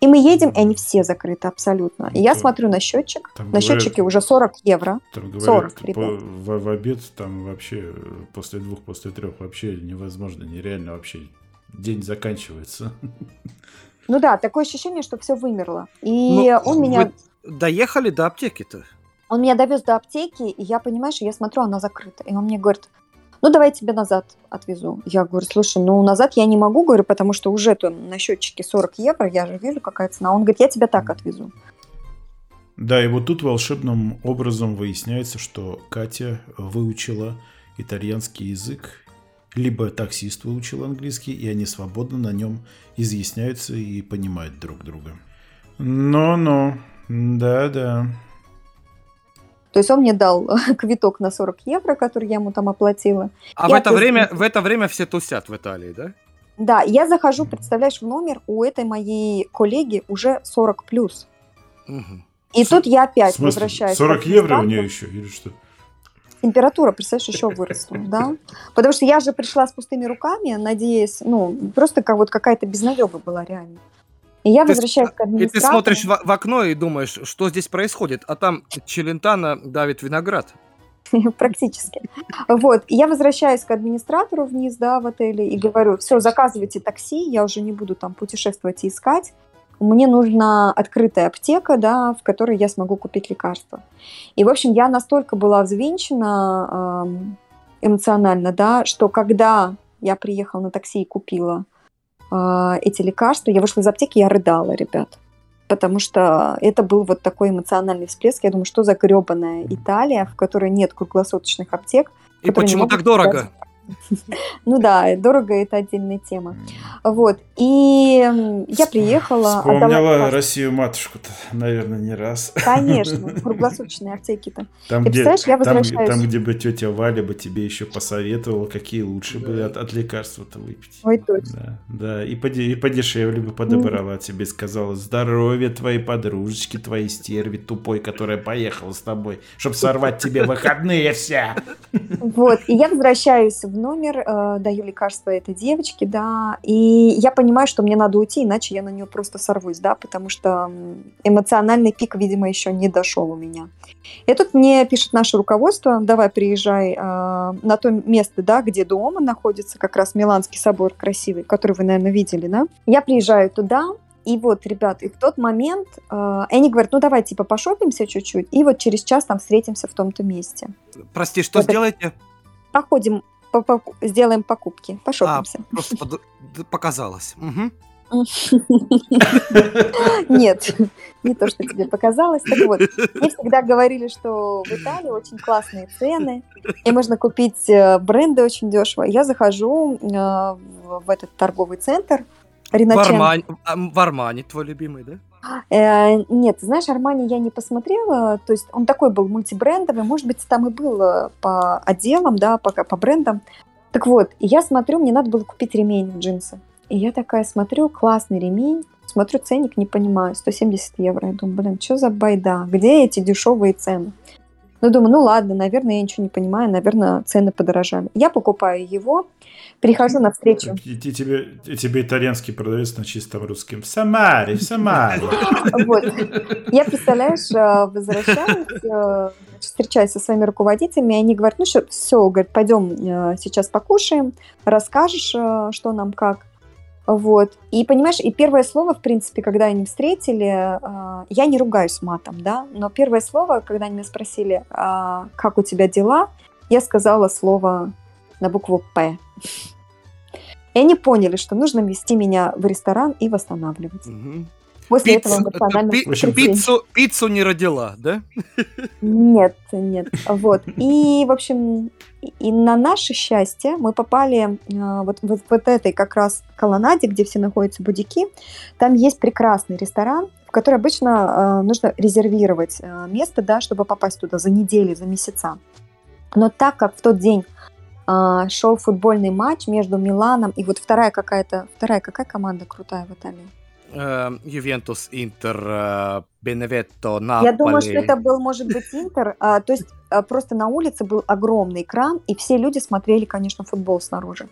И мы едем, и они все закрыты абсолютно. И я смотрю на счетчик. Там На говорят- счетчике уже 40 евро. Там 40, говорят, по- ребят. в, в обед там вообще после двух, после трех вообще невозможно, нереально вообще. День заканчивается. Ну да, такое ощущение, что все вымерло. И Ну, он меня, вы доехали до аптеки-то? он меня довез до аптеки, и я, понимаешь, я смотрю, она закрыта. И он мне говорит, ну давай я тебя назад отвезу. Я говорю, слушай, ну назад я не могу, говорю, потому что уже там на счетчике 40 евро, я же вижу, какая цена. Он говорит, я тебя так отвезу. Да, и вот тут волшебным образом выясняется, что Катя выучила итальянский язык, либо таксист выучил английский, и они свободно на нем изъясняются и понимают друг друга. Ну-ну, да-да. То есть он мне дал квиток на 40 евро, который я ему там оплатила. А в это тоже- время, в это время все тусят в Италии, да? Да, я захожу, представляешь, в номер, у этой моей коллеги уже 40 плюс. Мгм. И тут я опять смысле, возвращаюсь. к 40 евро у нее еще, или что? Температура, представляешь, еще выросла, да? Потому что я же пришла с пустыми руками, надеясь, ну, просто как вот какая-то безнадега была реально. И я Ты возвращаюсь к И ты администратору. смотришь в, в окно и думаешь, что здесь происходит, а там Челентано давит виноград. Практически. Вот. И я возвращаюсь к администратору вниз, да, в отеле, и говорю, все, заказывайте такси, я уже не буду там путешествовать и искать. Мне нужна открытая аптека, да, в которой я смогу купить лекарства. И, в общем, я настолько была взвинчена эмоционально, да, что когда я приехала на такси и купила эти лекарства, я вышла из аптеки, я рыдала, ребят. Потому что это был вот такой эмоциональный всплеск. Я думаю, что за гребаная Италия, в которой нет круглосуточных аптек. И почему так дорого? Ну да, дорого это отдельная тема. Вот. И я приехала, отдала Вспомнила. Россию матушку-то, наверное, не раз. Конечно, круглосуточные аптеки-то. Там, где, я возвращаюсь. там, где бы тетя Валя бы тебе еще посоветовала, какие лучше бы от, от лекарства-то выпить. Ой, точно. Да, да, и, поде- и подешевле бы подобрала тебе, сказала, здоровье твоей подружечки, твоей стерви тупой, которая поехала с тобой, чтобы сорвать тебе выходные все. Вот, и я возвращаюсь в номер, э, даю лекарство этой девочке, да, и я понимаю, что мне надо уйти, иначе я на нее просто сорвусь, да, потому что эмоциональный пик, видимо, еще не дошел у меня. И тут мне пишет наше руководство, давай приезжай э, на то место, да, где дома находится как раз Миланский собор красивый, который вы, наверное, видели, да. Я приезжаю туда, и вот, ребят, и в тот момент э, они говорят, ну давай, типа, пошопимся чуть-чуть, и вот через час там встретимся в том-то месте. Прости, что Вот сделаете? Походим, по- по- сделаем покупки, А, пошопимся. просто под- показалось. Мгм. Нет, не то, что тебе показалось. Так вот, мне всегда говорили, что в Италии очень классные цены, и можно купить э, бренды очень дешево. Я захожу э, в этот торговый центр, В Риночен. Армани, в Армани твой любимый, да? Э, Нет, знаешь, Армани я не посмотрела, то есть он такой был мультибрендовый, может быть, там и было по отделам, да, по, по брендам. Так вот, я смотрю, мне надо было купить ремень в джинсы. И я такая смотрю, классный ремень, смотрю ценник, не понимаю, 170 евро. Я думаю, блин, что за байда, где эти дешевые цены? Ну, думаю, ну ладно, наверное, я ничего не понимаю, наверное, цены подорожали. Я покупаю его, прихожу на встречу. И, и тебе, и тебе итальянский продавец на чистом русском. В Самаре, в Самаре. Вот. Я, представляешь, э, возвращаюсь, э, встречаюсь со своими руководителями, и они говорят, ну что, все, говорят, пойдем э, сейчас покушаем, расскажешь, э, что нам как. Вот. И понимаешь, и первое слово, в принципе, когда они встретили, э, я не ругаюсь матом, да, но первое слово, когда они меня спросили, «А как у тебя дела, я сказала слово на букву «П». И они поняли, что нужно вести меня в ресторан и восстанавливать. Мгм. После Пиццу, этого эмоционального пи- пиццу, пиццу не родила, да? Нет, нет. Вот. И, в общем, и- на наше счастье мы попали э, вот, вот, вот этой как раз колоннаде, где все находятся будики. Там есть прекрасный ресторан, в который обычно э, нужно резервировать э, место, да, чтобы попасть туда за неделю, за месяца. Но так как в тот день шел футбольный матч между Миланом и вот вторая какая-то, вторая какая команда крутая в Италии? Э, Ювентус, Интер, э, Беневетто, Наполи. Я думаю, что это был, может быть, Интер. А, то есть а, просто на улице был огромный экран, и все люди смотрели, конечно, футбол снаружи.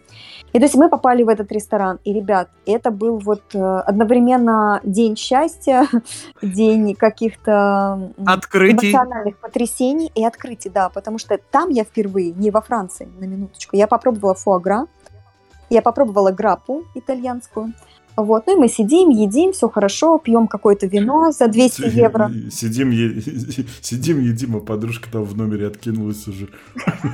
И то есть мы попали в этот ресторан, и, ребят, это был вот э, одновременно день счастья, день каких-то Открытий. эмоциональных потрясений и открытий, да, потому что там я впервые, не во Франции, на минуточку, я попробовала фуагра, я попробовала граппу итальянскую, вот, ну и мы сидим, едим, все хорошо, пьем какое-то вино за 200 евро. Сидим, е- сидим, едим, а подружка там в номере откинулась уже.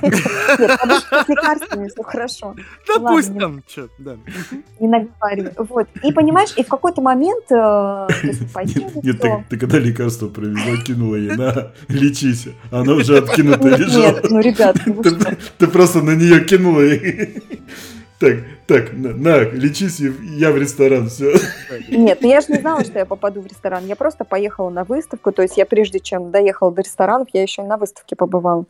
Нет, подушка с лекарствами, все хорошо. Да пусть не- там, чё, да. Не наговаривай. Вот. И понимаешь, и в какой-то момент, э, Нет, ты, когда лекарство привезла, кинула ей, на, лечись. Она уже откинутая Нет, лежала. нет, ну, ребят, ну что? ты просто на нее кинула и... Так, так, на, на, лечись, я в ресторан, все. Нет, ну я же не знала, что я попаду в ресторан. Я просто поехала на выставку. То есть я прежде чем доехала до ресторанов, я еще на выставке побывала.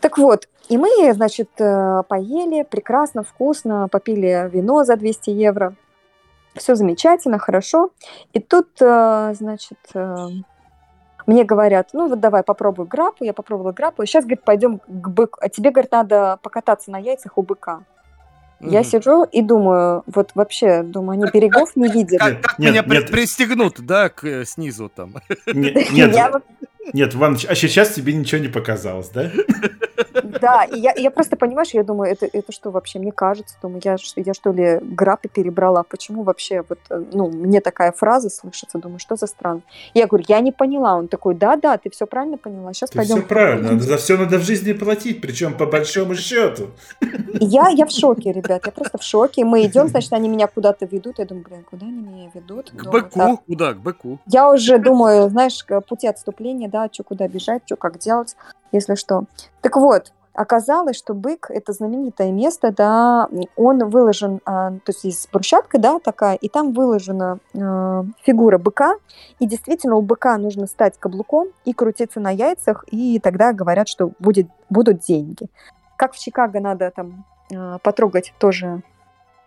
Так вот, и мы, значит, э, поели, прекрасно, вкусно, попили вино за 200 евро. Все замечательно, хорошо. И тут, э, значит, э, мне говорят, ну вот давай попробуй грапу. Я попробовала грапу. Сейчас, говорит, пойдем к быку. А тебе, говорит, надо покататься на яйцах у быка. Я Мгм. сижу и думаю, вот вообще, думаю, они берегов не видят. Как, как Нет, меня нет. пристегнут, да, к, э, снизу там. Нет, Я нет, нет, а сейчас тебе ничего не показалось, да? Да, и я, я просто, понимаешь, я думаю, это, это что вообще, мне кажется, думаю, я, я что ли грапы перебрала, почему вообще вот, э, ну, мне такая фраза слышится, думаю, что за странно. Я говорю, я не поняла, он такой, да-да, ты все правильно поняла, сейчас Ты пойдем. все правильно, за все надо в жизни платить, причем по большому счету. Я, я в шоке, ребят, я просто в шоке, мы идем, значит, они меня куда-то ведут, я думаю, блин, куда они меня ведут? К Думаю, быку. так, Куда? К быку. Я уже думаю, знаешь, пути отступления, да, что куда бежать, что как делать, если что. Так вот, оказалось, что бык это знаменитое место, да, он выложен, а, то есть есть брусчатка, да, такая, и там выложена а, фигура быка, и действительно у быка нужно стать каблуком и крутиться на яйцах, и тогда говорят, что будет, будут деньги. Как в Чикаго надо там а, потрогать тоже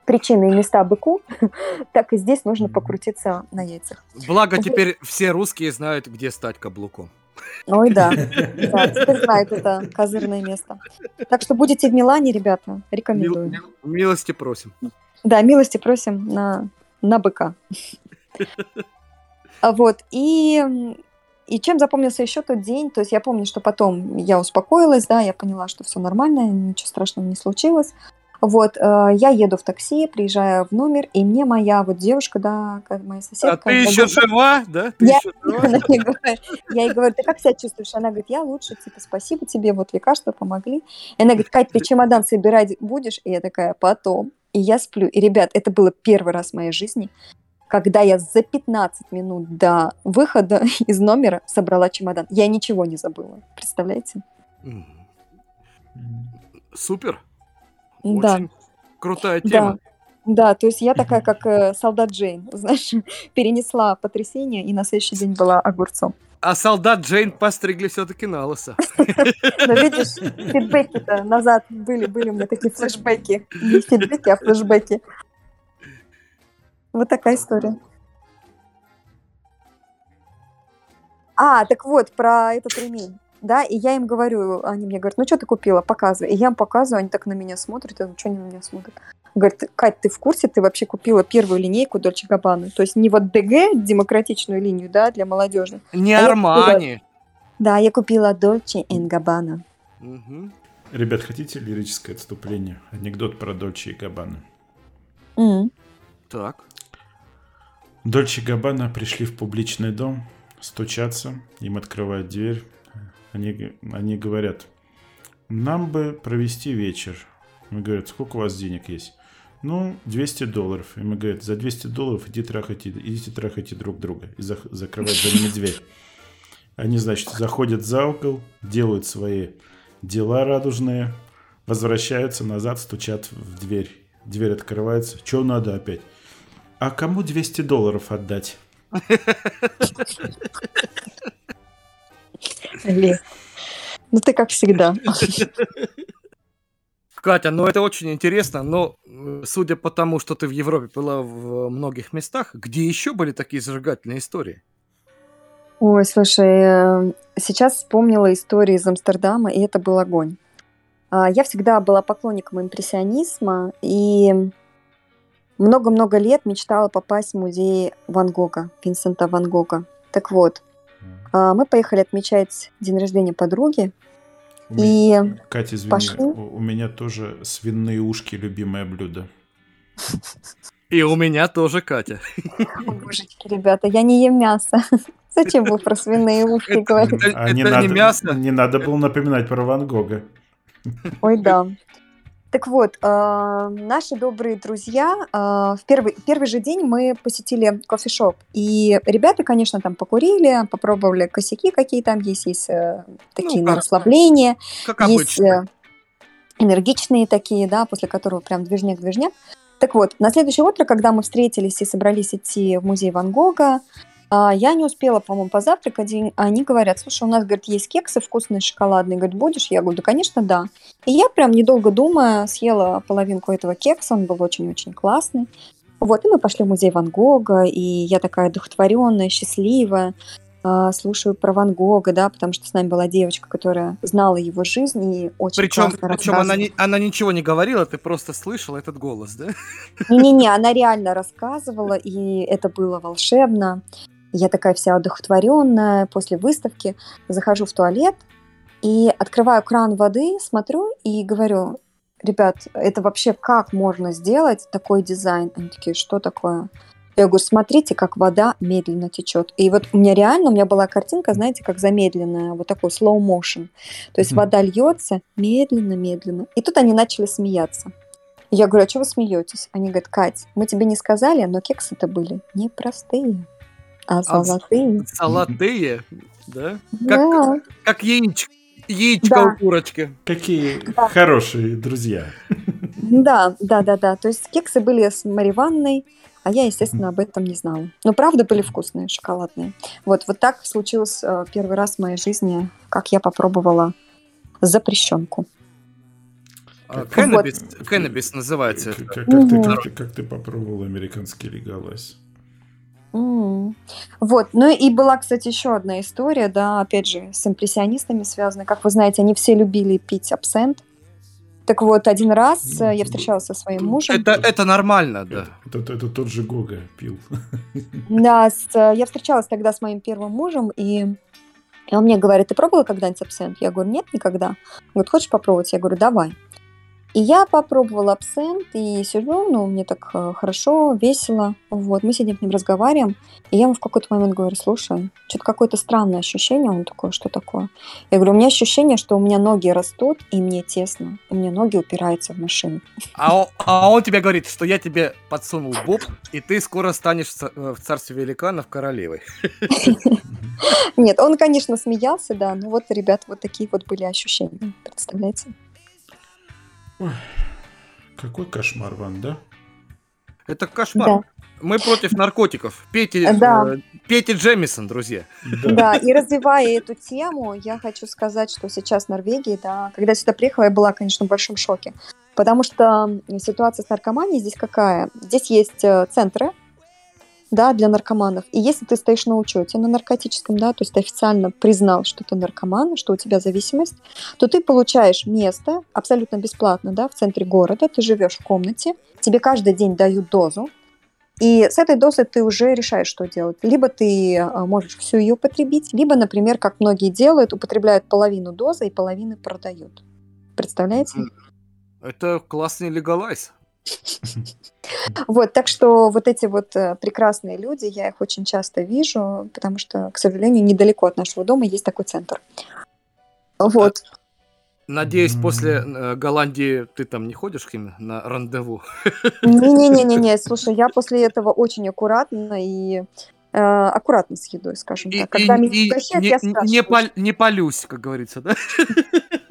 причинные места быку, так и здесь нужно покрутиться на яйцах. Благо теперь все русские знают, где стать каблуком. Ой, да. Да, теперь знают это козырное место. Так что будете в Милане, ребята, рекомендую. Мил- милости просим. Да, милости просим на, на быка. А Вот, и, и чем запомнился еще тот день, то есть я помню, что потом я успокоилась, да, я поняла, что все нормально, ничего страшного не случилось. Вот, э, я еду в такси, приезжаю в номер, и мне моя вот девушка, да, как моя соседка... А ты еще говорит, жива, да? Ты Я- еще жива? Я ей говорю, ты как себя чувствуешь? Она говорит, я лучше, типа, спасибо тебе, вот лекарства помогли. И она говорит, Кать, ты чемодан собирать будешь? И я такая, потом. И я сплю. И, ребят, это было первый раз в моей жизни, когда я за 15 минут до выхода из номера собрала чемодан. Я ничего не забыла. Представляете? Супер. Да. Очень крутая Да. тема. Да, то есть я такая, как э, солдат Джейн, знаешь, перенесла потрясение и на следующий день была огурцом. А солдат Джейн постригли все-таки на лысо. Но видишь, фидбэки-то назад были, были у меня такие флешбеки. Не фидбэки, а флешбеки. Вот такая история. А, так вот, про этот ремень. Да, и я им говорю, они мне говорят, ну что ты купила, показывай. И я им показываю, они так на меня смотрят, я думаю, что они на меня смотрят? Говорят, Кать, ты в курсе, ты вообще купила первую линейку Дольче Габбана? То есть не вот DG, демократичную линию, да, для молодежных. Не А я Армани. Да, я купила Дольче Габбана. Мгм. Ребят, хотите лирическое отступление? Анекдот про Дольче и Габбана. М. Так. Дольче и Габбана пришли в публичный дом, стучатся, им открывают дверь. Они, они говорят, нам бы провести вечер. Мы говорят, сколько у вас денег есть? Ну, 200 долларов. И мы говорят, за 200 долларов иди трахайте, идите трахайте друг друга. И зах- закрывают за ними дверь. Они, значит, заходят за угол, делают свои дела радужные, возвращаются назад, стучат в дверь. Дверь открывается. Что надо опять? А кому 200 долларов отдать? Ле. Ну ты как всегда. Катя, ну это очень интересно, но судя по тому, что ты в Европе была в многих местах, где еще были такие зажигательные истории? Ой, слушай, э, сейчас вспомнила историю из Амстердама, и это был огонь. А, Я всегда была поклонником импрессионизма и много-много лет мечтала попасть в музей Ван Гога, Винсента Ван Гога. Так вот, а, мы поехали отмечать день рождения подруги, У меня- и Катя, извини, пошли. у, меня тоже свиные ушки любимое блюдо. И у меня тоже Катя. О, божечки, ребята, я не ем мясо. Зачем вы про свиные ушки говорите? это- А не, это надо, не мясо. не надо было напоминать про Ван Гога. Ой, да. Так вот, э, наши добрые друзья, э, в первый, первый же день мы посетили кофешоп. И ребята, конечно, там покурили, попробовали косяки, какие там есть, есть э, такие на как- расслабление, Как есть э, энергичные такие, да, после которого прям движняк-движняк. Так вот, на следующее утро, когда мы встретились и собрались идти в музей Ван Гога, а, я не успела, по-моему, позавтракать, и они говорят, слушай, у нас, говорит, есть кексы вкусные, шоколадные, говорит, будешь? Я говорю, да, конечно, да. И я прям, недолго думая, съела половинку этого кекса, он был очень-очень классный. Вот, и мы пошли в музей Ван Гога, и я такая одухотворенная, счастливая, а, слушаю про Ван Гога, да, потому что с нами была девочка, которая знала его жизнь и очень Причем, причем она, не, она ничего не говорила, ты просто слышал этот голос, да? Не-не-не, она реально рассказывала, и это было волшебно. Я такая вся одухотворенная после выставки. Захожу в туалет и открываю кран воды, смотрю и говорю, ребят, это вообще как можно сделать такой дизайн? Они такие, что такое? Я говорю, смотрите, как вода медленно течет. И вот у меня реально, у меня была картинка, знаете, как замедленная, вот такой slow motion. То есть Мгм. вода льется медленно-медленно. И тут они начали смеяться. Я говорю, а что вы смеетесь? Они говорят, Кать, мы тебе не сказали, но кексы-то были не простые, а А, золотые. Золотые, да? Да. Как яичко, яичко Да. у курочки. Какие Да. хорошие друзья. да, да, да, да. То есть кексы были с Мариванной, а я, естественно, об этом не знала. Но правда были вкусные, шоколадные. Вот, вот так случилось э, первый раз в моей жизни, как я попробовала запрещенку. А, Как- Кэннабис, кэннабис называется Как, как- как ты, как, как ты попробовал американский легалайз? М. Вот, ну и была, кстати, еще одна история, да, опять же, с импрессионистами связанная. Как вы знаете, они все любили пить абсент. Так вот, один раз э, я встречалась со своим мужем. Это, это нормально, да. Это, это- это тот же Гога пил. Да, с, э, я встречалась тогда с моим первым мужем, и, и он мне говорит, ты пробовала когда-нибудь абсент? Я говорю, нет, никогда. Он говорит, хочешь попробовать? Я говорю, давай. И я попробовала абсент, и сижу, ну, мне так э, хорошо, весело. Вот, мы сидим с ним разговариваем, и я ему в какой-то момент говорю, слушай, что-то какое-то странное ощущение. Он такой, что такое? Я говорю, у меня ощущение, что у меня ноги растут, и мне тесно, и мне ноги упираются в машину. А он, а он тебе говорит, что я тебе подсунул боб, и ты скоро станешь э, в царстве великанов королевой. Нет, он, конечно, смеялся, да, но вот, ребят, вот такие вот были ощущения, представляете? Какой кошмар, Ван, да? Это кошмар. Да. Мы против наркотиков. Пейте, Да. э, пейте Джемисон, друзья. Да, и развивая эту тему, я хочу сказать, что сейчас в Норвегии, да, когда я сюда приехала, я была, конечно, в большом шоке. Потому что ситуация с наркоманией здесь какая? Здесь есть э, центры, да, для наркоманов. И если ты стоишь на учете на наркотическом, да, то есть ты официально признал, что ты наркоман, что у тебя зависимость, то ты получаешь место абсолютно бесплатно, да, в центре города, ты живешь в комнате, тебе каждый день дают дозу, и с этой дозой ты уже решаешь, что делать. Либо ты а, можешь всю ее употребить, либо, например, как многие делают, употребляют половину дозы и половины продают. Представляете? Это классный легалайз. Вот, так что вот эти вот э, прекрасные люди, я их очень часто вижу, потому что, к сожалению, недалеко от нашего дома есть такой центр. Вот. Надеюсь, после э, Голландии ты там не ходишь к ним на рандеву. Не-не-не-не, слушай, я после этого очень аккуратно и э, аккуратно с едой, скажем И, так. Когда и- меня и угощают, не, я не, спрашиваю. пал- не полюсь, как говорится, да?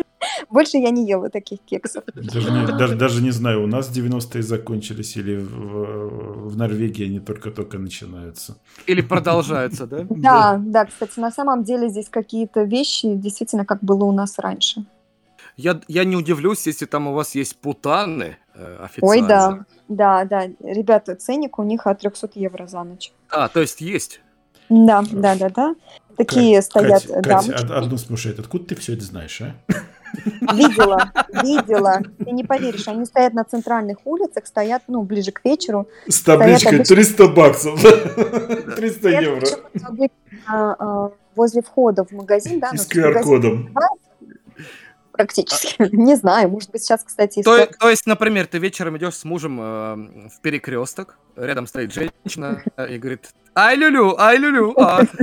Больше я не ела таких кексов. Даже не, даже, даже не знаю, у нас 90-е закончились или в, в Норвегии они только-только начинаются. Или продолжаются, да? Да, да, кстати, на самом деле здесь какие-то вещи действительно как было у нас раньше. Я, я не удивлюсь, если там у вас есть путаны э, Ой, официально. да, да, да. Ребята, ценник у них от 300 евро за ночь. А, то есть есть. Да, да, да, да. Такие стоят Катя, дамочки. Катя, од- одно смущает. Откуда ты все это знаешь, а? Видела, видела. Ты не поверишь, они стоят на центральных улицах, стоят, ну, ближе к вечеру. С табличкой 300 баксов. 300 Стоят почему-то а, а, возле входа в магазин, да, ну, то есть магазин Практически. Не знаю, может быть, сейчас, кстати, То, есть, например, ты вечером идешь с мужем э, в перекресток, рядом стоит женщина и говорит, ай люлю, ай люлю, а».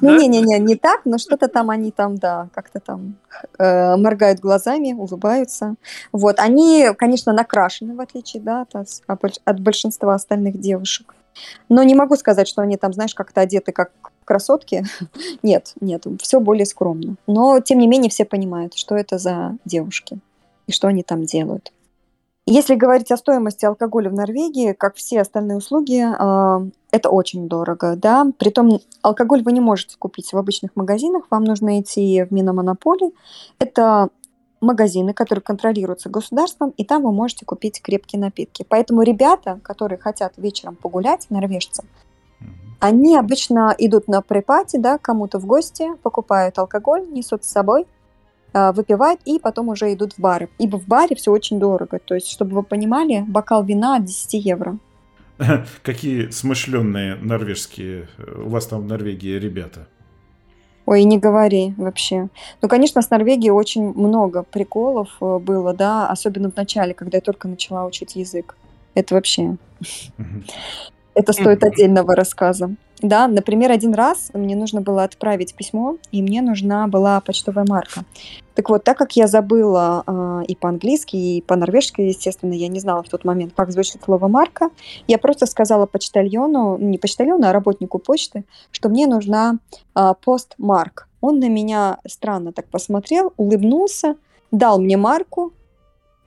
Ну, Да? не-не-не, не так, но что-то там они там, да, как-то там э, моргают глазами, улыбаются. Вот, они, конечно, накрашены, в отличие, да, от большинства остальных девушек. Но не могу сказать, что они там, знаешь, как-то одеты как красотки. Нет, нет, все более скромно. Но, тем не менее, все понимают, что это за девушки и что они там делают. Если говорить о стоимости алкоголя в Норвегии, как все остальные услуги, а, это очень дорого, да. Притом алкоголь вы не можете купить в обычных магазинах, вам нужно идти в Миномонополи. Это магазины, которые контролируются государством, и там вы можете купить крепкие напитки. Поэтому ребята, которые хотят вечером погулять, норвежцы, они обычно идут на припати, да, кому-то в гости, покупают алкоголь, несут с собой, а, выпивают и потом уже идут в бары. Ибо в баре все очень дорого. То есть, чтобы вы понимали, бокал вина от 10 евро. Какие смышленные норвежские э, у вас там в Норвегии ребята. Ой, не говори вообще. Ну, конечно, с Норвегией очень много приколов э, было, да, особенно в начале, когда я только начала учить язык. Это вообще. Это стоит отдельного рассказа. Да, например, один раз мне нужно было отправить письмо, и мне нужна была почтовая марка. Так вот, так как я забыла а, и по-английски, и по-норвежски, естественно, я не знала в тот момент, как звучит слово марка, я просто сказала почтальону, ну, не почтальону, а работнику почты, что мне нужна а, постмарк. Он на меня странно так посмотрел, улыбнулся, дал мне марку,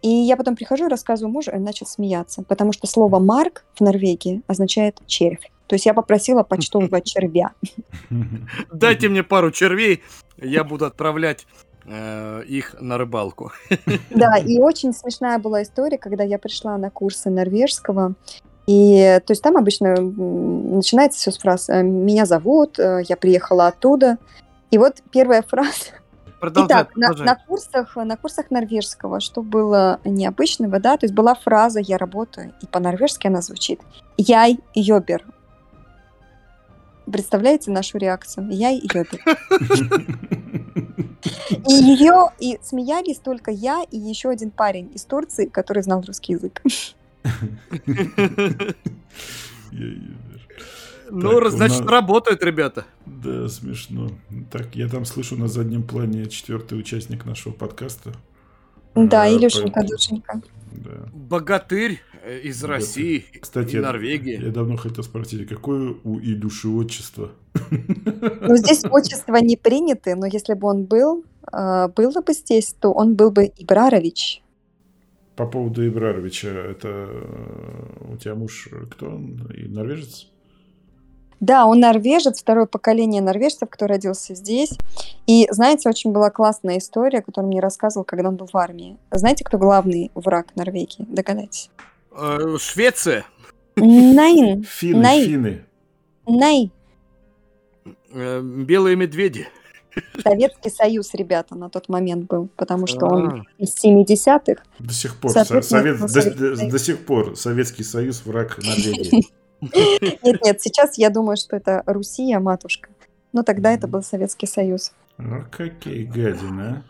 и я потом прихожу и рассказываю мужу, и он начал смеяться, потому что слово «марк» в Норвегии означает «червь». То есть я попросила почтового червя. Дайте мне пару червей, я буду отправлять э, их на рыбалку. Да, и очень смешная была история, когда я пришла на курсы норвежского. И то есть там обычно начинается все с фраз э, «Меня зовут», э, «Я приехала оттуда». И вот первая фраза. Продолжай, Итак, на, на курсах, на курсах норвежского, что было необычного, да, то есть была фраза «Я работаю», и по-норвежски она звучит «Яй йобер». Представляете нашу реакцию? «Яй йобер». И ее, и смеялись только я и еще один парень из Турции, который знал русский язык. Ну, Так, значит, нас- работают ребята. Да, смешно. Так, я там слышу на заднем плане четвертый участник нашего подкаста. Да, А, Илюшенька, поэтому- Душенька. Да. Богатырь э, из Богатырь. России Кстати, и я- Норвегии. Я давно хотел спросить, а какое у Илюши отчество? Ну, здесь отчества не приняты, но если бы он был, э, было бы здесь, то он был бы Ибрарович. По поводу Ибраровича, это у тебя муж кто он? И норвежец? Да, он норвежец, второе поколение норвежцев, кто родился здесь. И, знаете, очень была классная история, которую мне рассказывал, когда он был в армии. Знаете, кто главный враг Норвегии? Догадайтесь. Э, Швеция. Найн. Финны, Най. финны. Най. Э, Белые медведи. Советский Союз, ребята, на тот момент был, потому что он А. из 70-х. До сих пор, совет- до сих пор Советский Союз враг Норвегии. Нет, нет, сейчас я думаю, что это Руссия, матушка. Но тогда это был Советский Союз. Ну, какие гадины,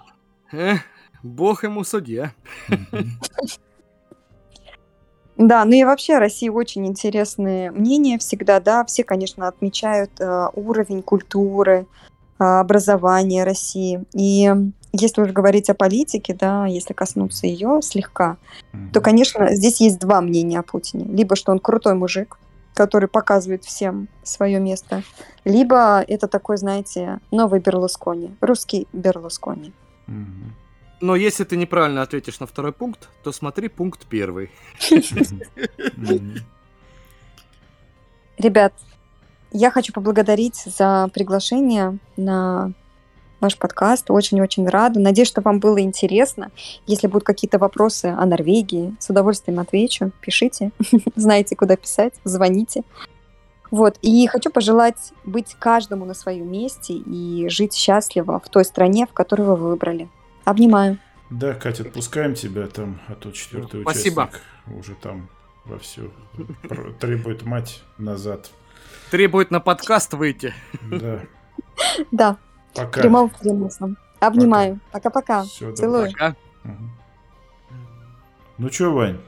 Э, Бог ему судья. а? Да, ну и вообще России очень интересные мнения всегда, да. Все, конечно, отмечают э, уровень культуры, э, образования России. И если уж говорить о политике, да, если коснуться ее слегка, то, конечно, здесь есть два мнения о Путине. Либо, что он крутой мужик, который показывает всем свое место, либо это такой, знаете, новый Берлускони, русский Берлускони. Но если ты неправильно ответишь на второй пункт, то смотри пункт первый. Ребят, я хочу поблагодарить за приглашение на ваш подкаст. Очень-очень рада. Надеюсь, что вам было интересно. Если будут какие-то вопросы о Норвегии, с удовольствием отвечу. Пишите. Знаете, куда писать. Звоните. Вот. И хочу пожелать быть каждому на своем месте и жить счастливо в той стране, в которой вы выбрали. Обнимаю. Да, Катя, отпускаем тебя там, а то четвертый Спасибо. участник уже там вовсю пр- требует мать назад. Требует на подкаст выйти. Да, Да, пока. прямом смысле. Обнимаю. Пока-пока. Целую. Пока. Мгм. Ну чё, Вань,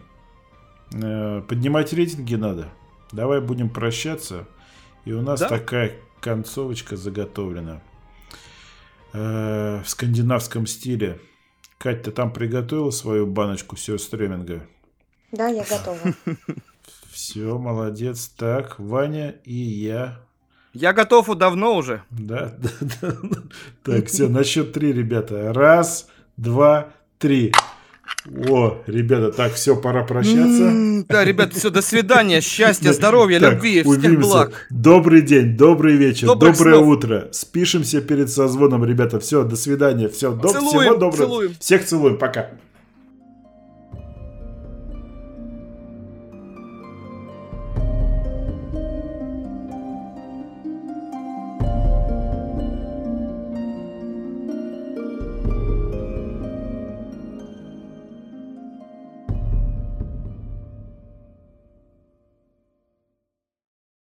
э, поднимать рейтинги надо. Давай будем прощаться. И у нас Да. такая концовочка заготовлена. Э, в скандинавском стиле. Кать, ты там приготовила свою баночку сёрстреминга? Да, я готова. Все, молодец. Так, Ваня и я. Я готов давно уже. Да, да, да. Так, все, на счет три, ребята. Раз, два, три. О, ребята, так, все, пора прощаться. Да, ребят, все, до свидания, счастья, здоровья, любви, всех благ. Добрый день, добрый вечер, доброе утро. Спишемся перед созвоном, ребята. Все, до свидания. Все, всего доброго. Всех целуем, пока.